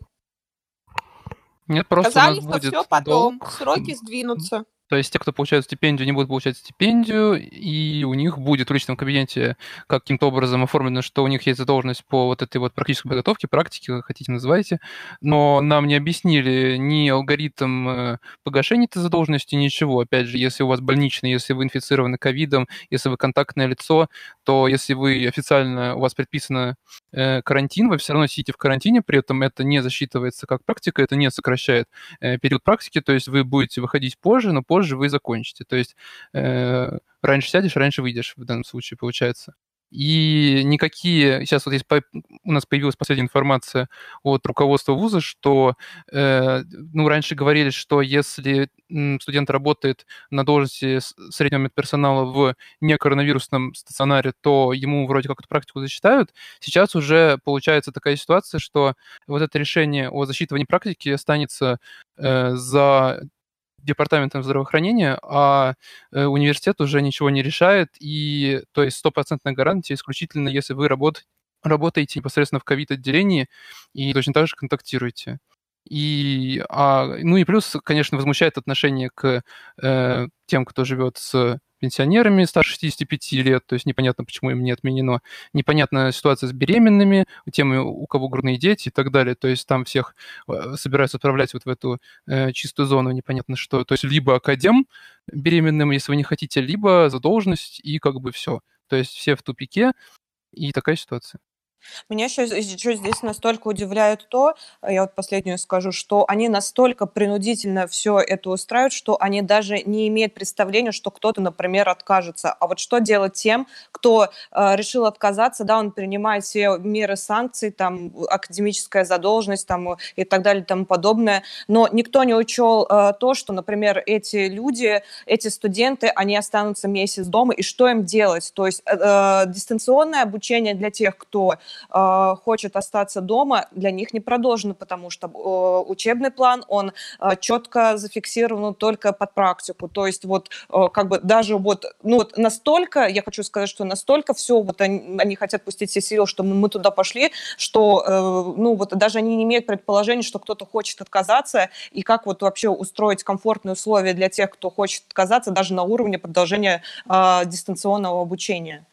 Нет, просто Сказали, у нас что будет все потом, долг. сроки сдвинутся. То есть те, кто получают стипендию, не будут получать стипендию, и у них будет в личном кабинете каким-то образом оформлено, что у них есть задолженность по вот этой вот практической подготовке, практике, как хотите называйте, но нам не объяснили ни алгоритм э, погашения этой задолженности, ничего. Опять же, если у вас больничный, если вы инфицированы ковидом, если вы контактное лицо, то если вы официально, у вас предписано э, карантин, вы все равно сидите в карантине, при этом это не засчитывается как практика, это не сокращает э, период практики, то есть вы будете выходить позже, но позже вы закончите. То есть э, раньше сядешь, раньше выйдешь в данном случае, получается. И никакие... Сейчас вот есть, у нас появилась последняя информация от руководства вуза, что, э, ну, раньше говорили, что если студент работает на должности среднего медперсонала в некоронавирусном стационаре, то ему вроде как эту практику засчитают. Сейчас уже получается такая ситуация, что вот это решение о засчитывании практики останется э, за департаментом здравоохранения, а э, университет уже ничего не решает, и то есть стопроцентная гарантия исключительно, если вы работаете работаете непосредственно в ковид-отделении и точно так же контактируете. И, а, ну и плюс, конечно, возмущает отношение к э, тем, кто живет с пенсионерами старше 65 лет, то есть непонятно, почему им не отменено. Непонятна ситуация с беременными, тем, у кого грудные дети и так далее. То есть там всех э, собираются отправлять вот в эту э, чистую зону, непонятно что. То есть либо академ беременным, если вы не хотите, либо задолженность, и как бы все. То есть все в тупике, и такая ситуация. Меня еще, еще здесь настолько удивляет то, я вот последнюю скажу, что они настолько принудительно все это устраивают, что они даже не имеют представления, что кто-то, например, откажется. А вот что делать тем, кто э, решил отказаться, да, он принимает все меры санкций, там, академическая задолженность там, и так далее и тому подобное, но никто не учел э, то, что, например, эти люди, эти студенты, они останутся месяц дома, и что им делать? То есть э, э дистанционное обучение для тех, кто э, хочет остаться дома, для них не продолжено, потому что э, учебный план, он э, четко зафиксирован только под практику. То есть вот э, как бы даже вот, ну вот настолько, я хочу сказать, что настолько все, вот они, они хотят пустить все силы, что мы, туда пошли, что, ну вот даже они не имеют предположения, что кто-то хочет отказаться, и как вот вообще устроить комфортные условия для тех, кто хочет отказаться, даже на уровне продолжения э, дистанционного обучения.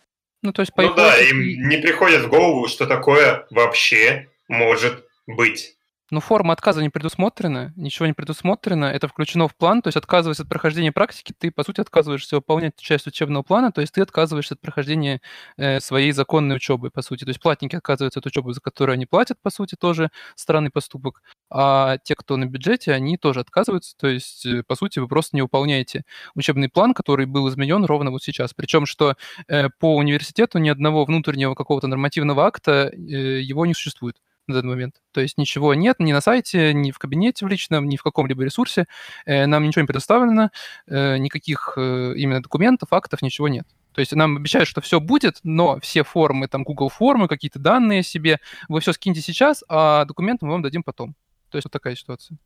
Ну, то есть, по ну да, им не приходит в голову, что такое вообще может быть. Ну, форма отказа не предусмотрена, ничего не предусмотрено, это включено в план, то есть отказываясь от прохождения практики, ты, по сути, отказываешься выполнять часть учебного плана, то есть ты отказываешься от прохождения э, своей законной учебы, по сути. То есть платники отказываются от учебы, за которую они платят, по сути, тоже странный поступок, а те, кто на бюджете, они тоже отказываются, то есть, э, по сути, вы просто не выполняете учебный план, который был изменен ровно вот сейчас. Причем, что э, по университету ни одного внутреннего какого-то нормативного акта э, его не существует на данный момент. То есть ничего нет ни на сайте, ни в кабинете в личном, ни в каком-либо ресурсе. Э, нам ничего не предоставлено, э, никаких э, именно документов, актов, ничего нет. То есть нам обещают, что все будет, но все формы, там Google формы, какие-то данные себе, вы все скиньте сейчас, а документы мы вам дадим потом. То есть вот такая ситуация.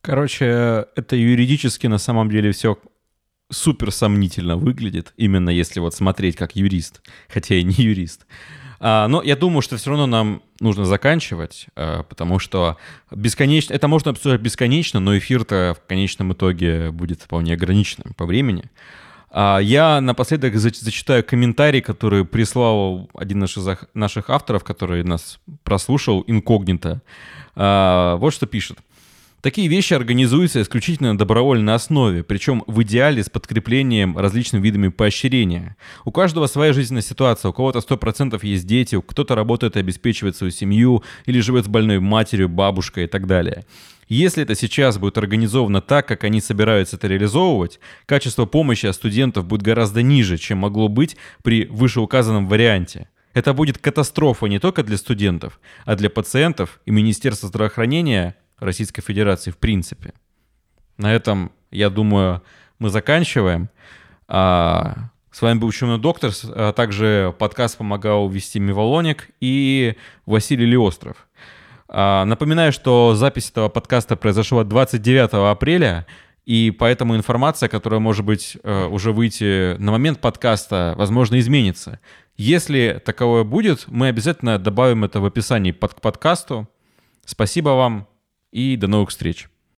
Короче, это юридически на самом деле все супер сомнительно выглядит, именно если вот смотреть как юрист, хотя я не юрист. Но я думаю, что все равно нам нужно заканчивать, а, потому что бесконечно, это можно обсуждать бесконечно, но эфир-то в конечном итоге будет вполне ограниченным по времени. А, я напоследок зачитаю комментарий, который прислал один из наших авторов, который нас прослушал инкогнито. Вот что пишет. Такие вещи организуются исключительно на добровольной основе, причем в идеале с подкреплением различными видами поощрения. У каждого своя жизненная ситуация, у кого-то 100% есть дети, кто-то работает и обеспечивает свою семью, или живет с больной матерью, бабушкой и так далее. Если это сейчас будет организовано так, как они собираются это реализовывать, качество помощи от студентов будет гораздо ниже, чем могло быть при вышеуказанном варианте. Это будет катастрофа не только для студентов, а для пациентов и Министерства здравоохранения Российской Федерации в принципе. На этом, я думаю, мы заканчиваем. А, с вами был Ученый доктор, а также подкаст помогал вести Миволоник и Василий Леостров. А, напоминаю, что запись этого подкаста произошла 29 апреля, и поэтому информация, которая может быть э, уже выйти на момент подкаста, возможно, изменится. Если таковое будет, мы обязательно добавим это в описании под, к подкасту. Спасибо вам и до новых встреч.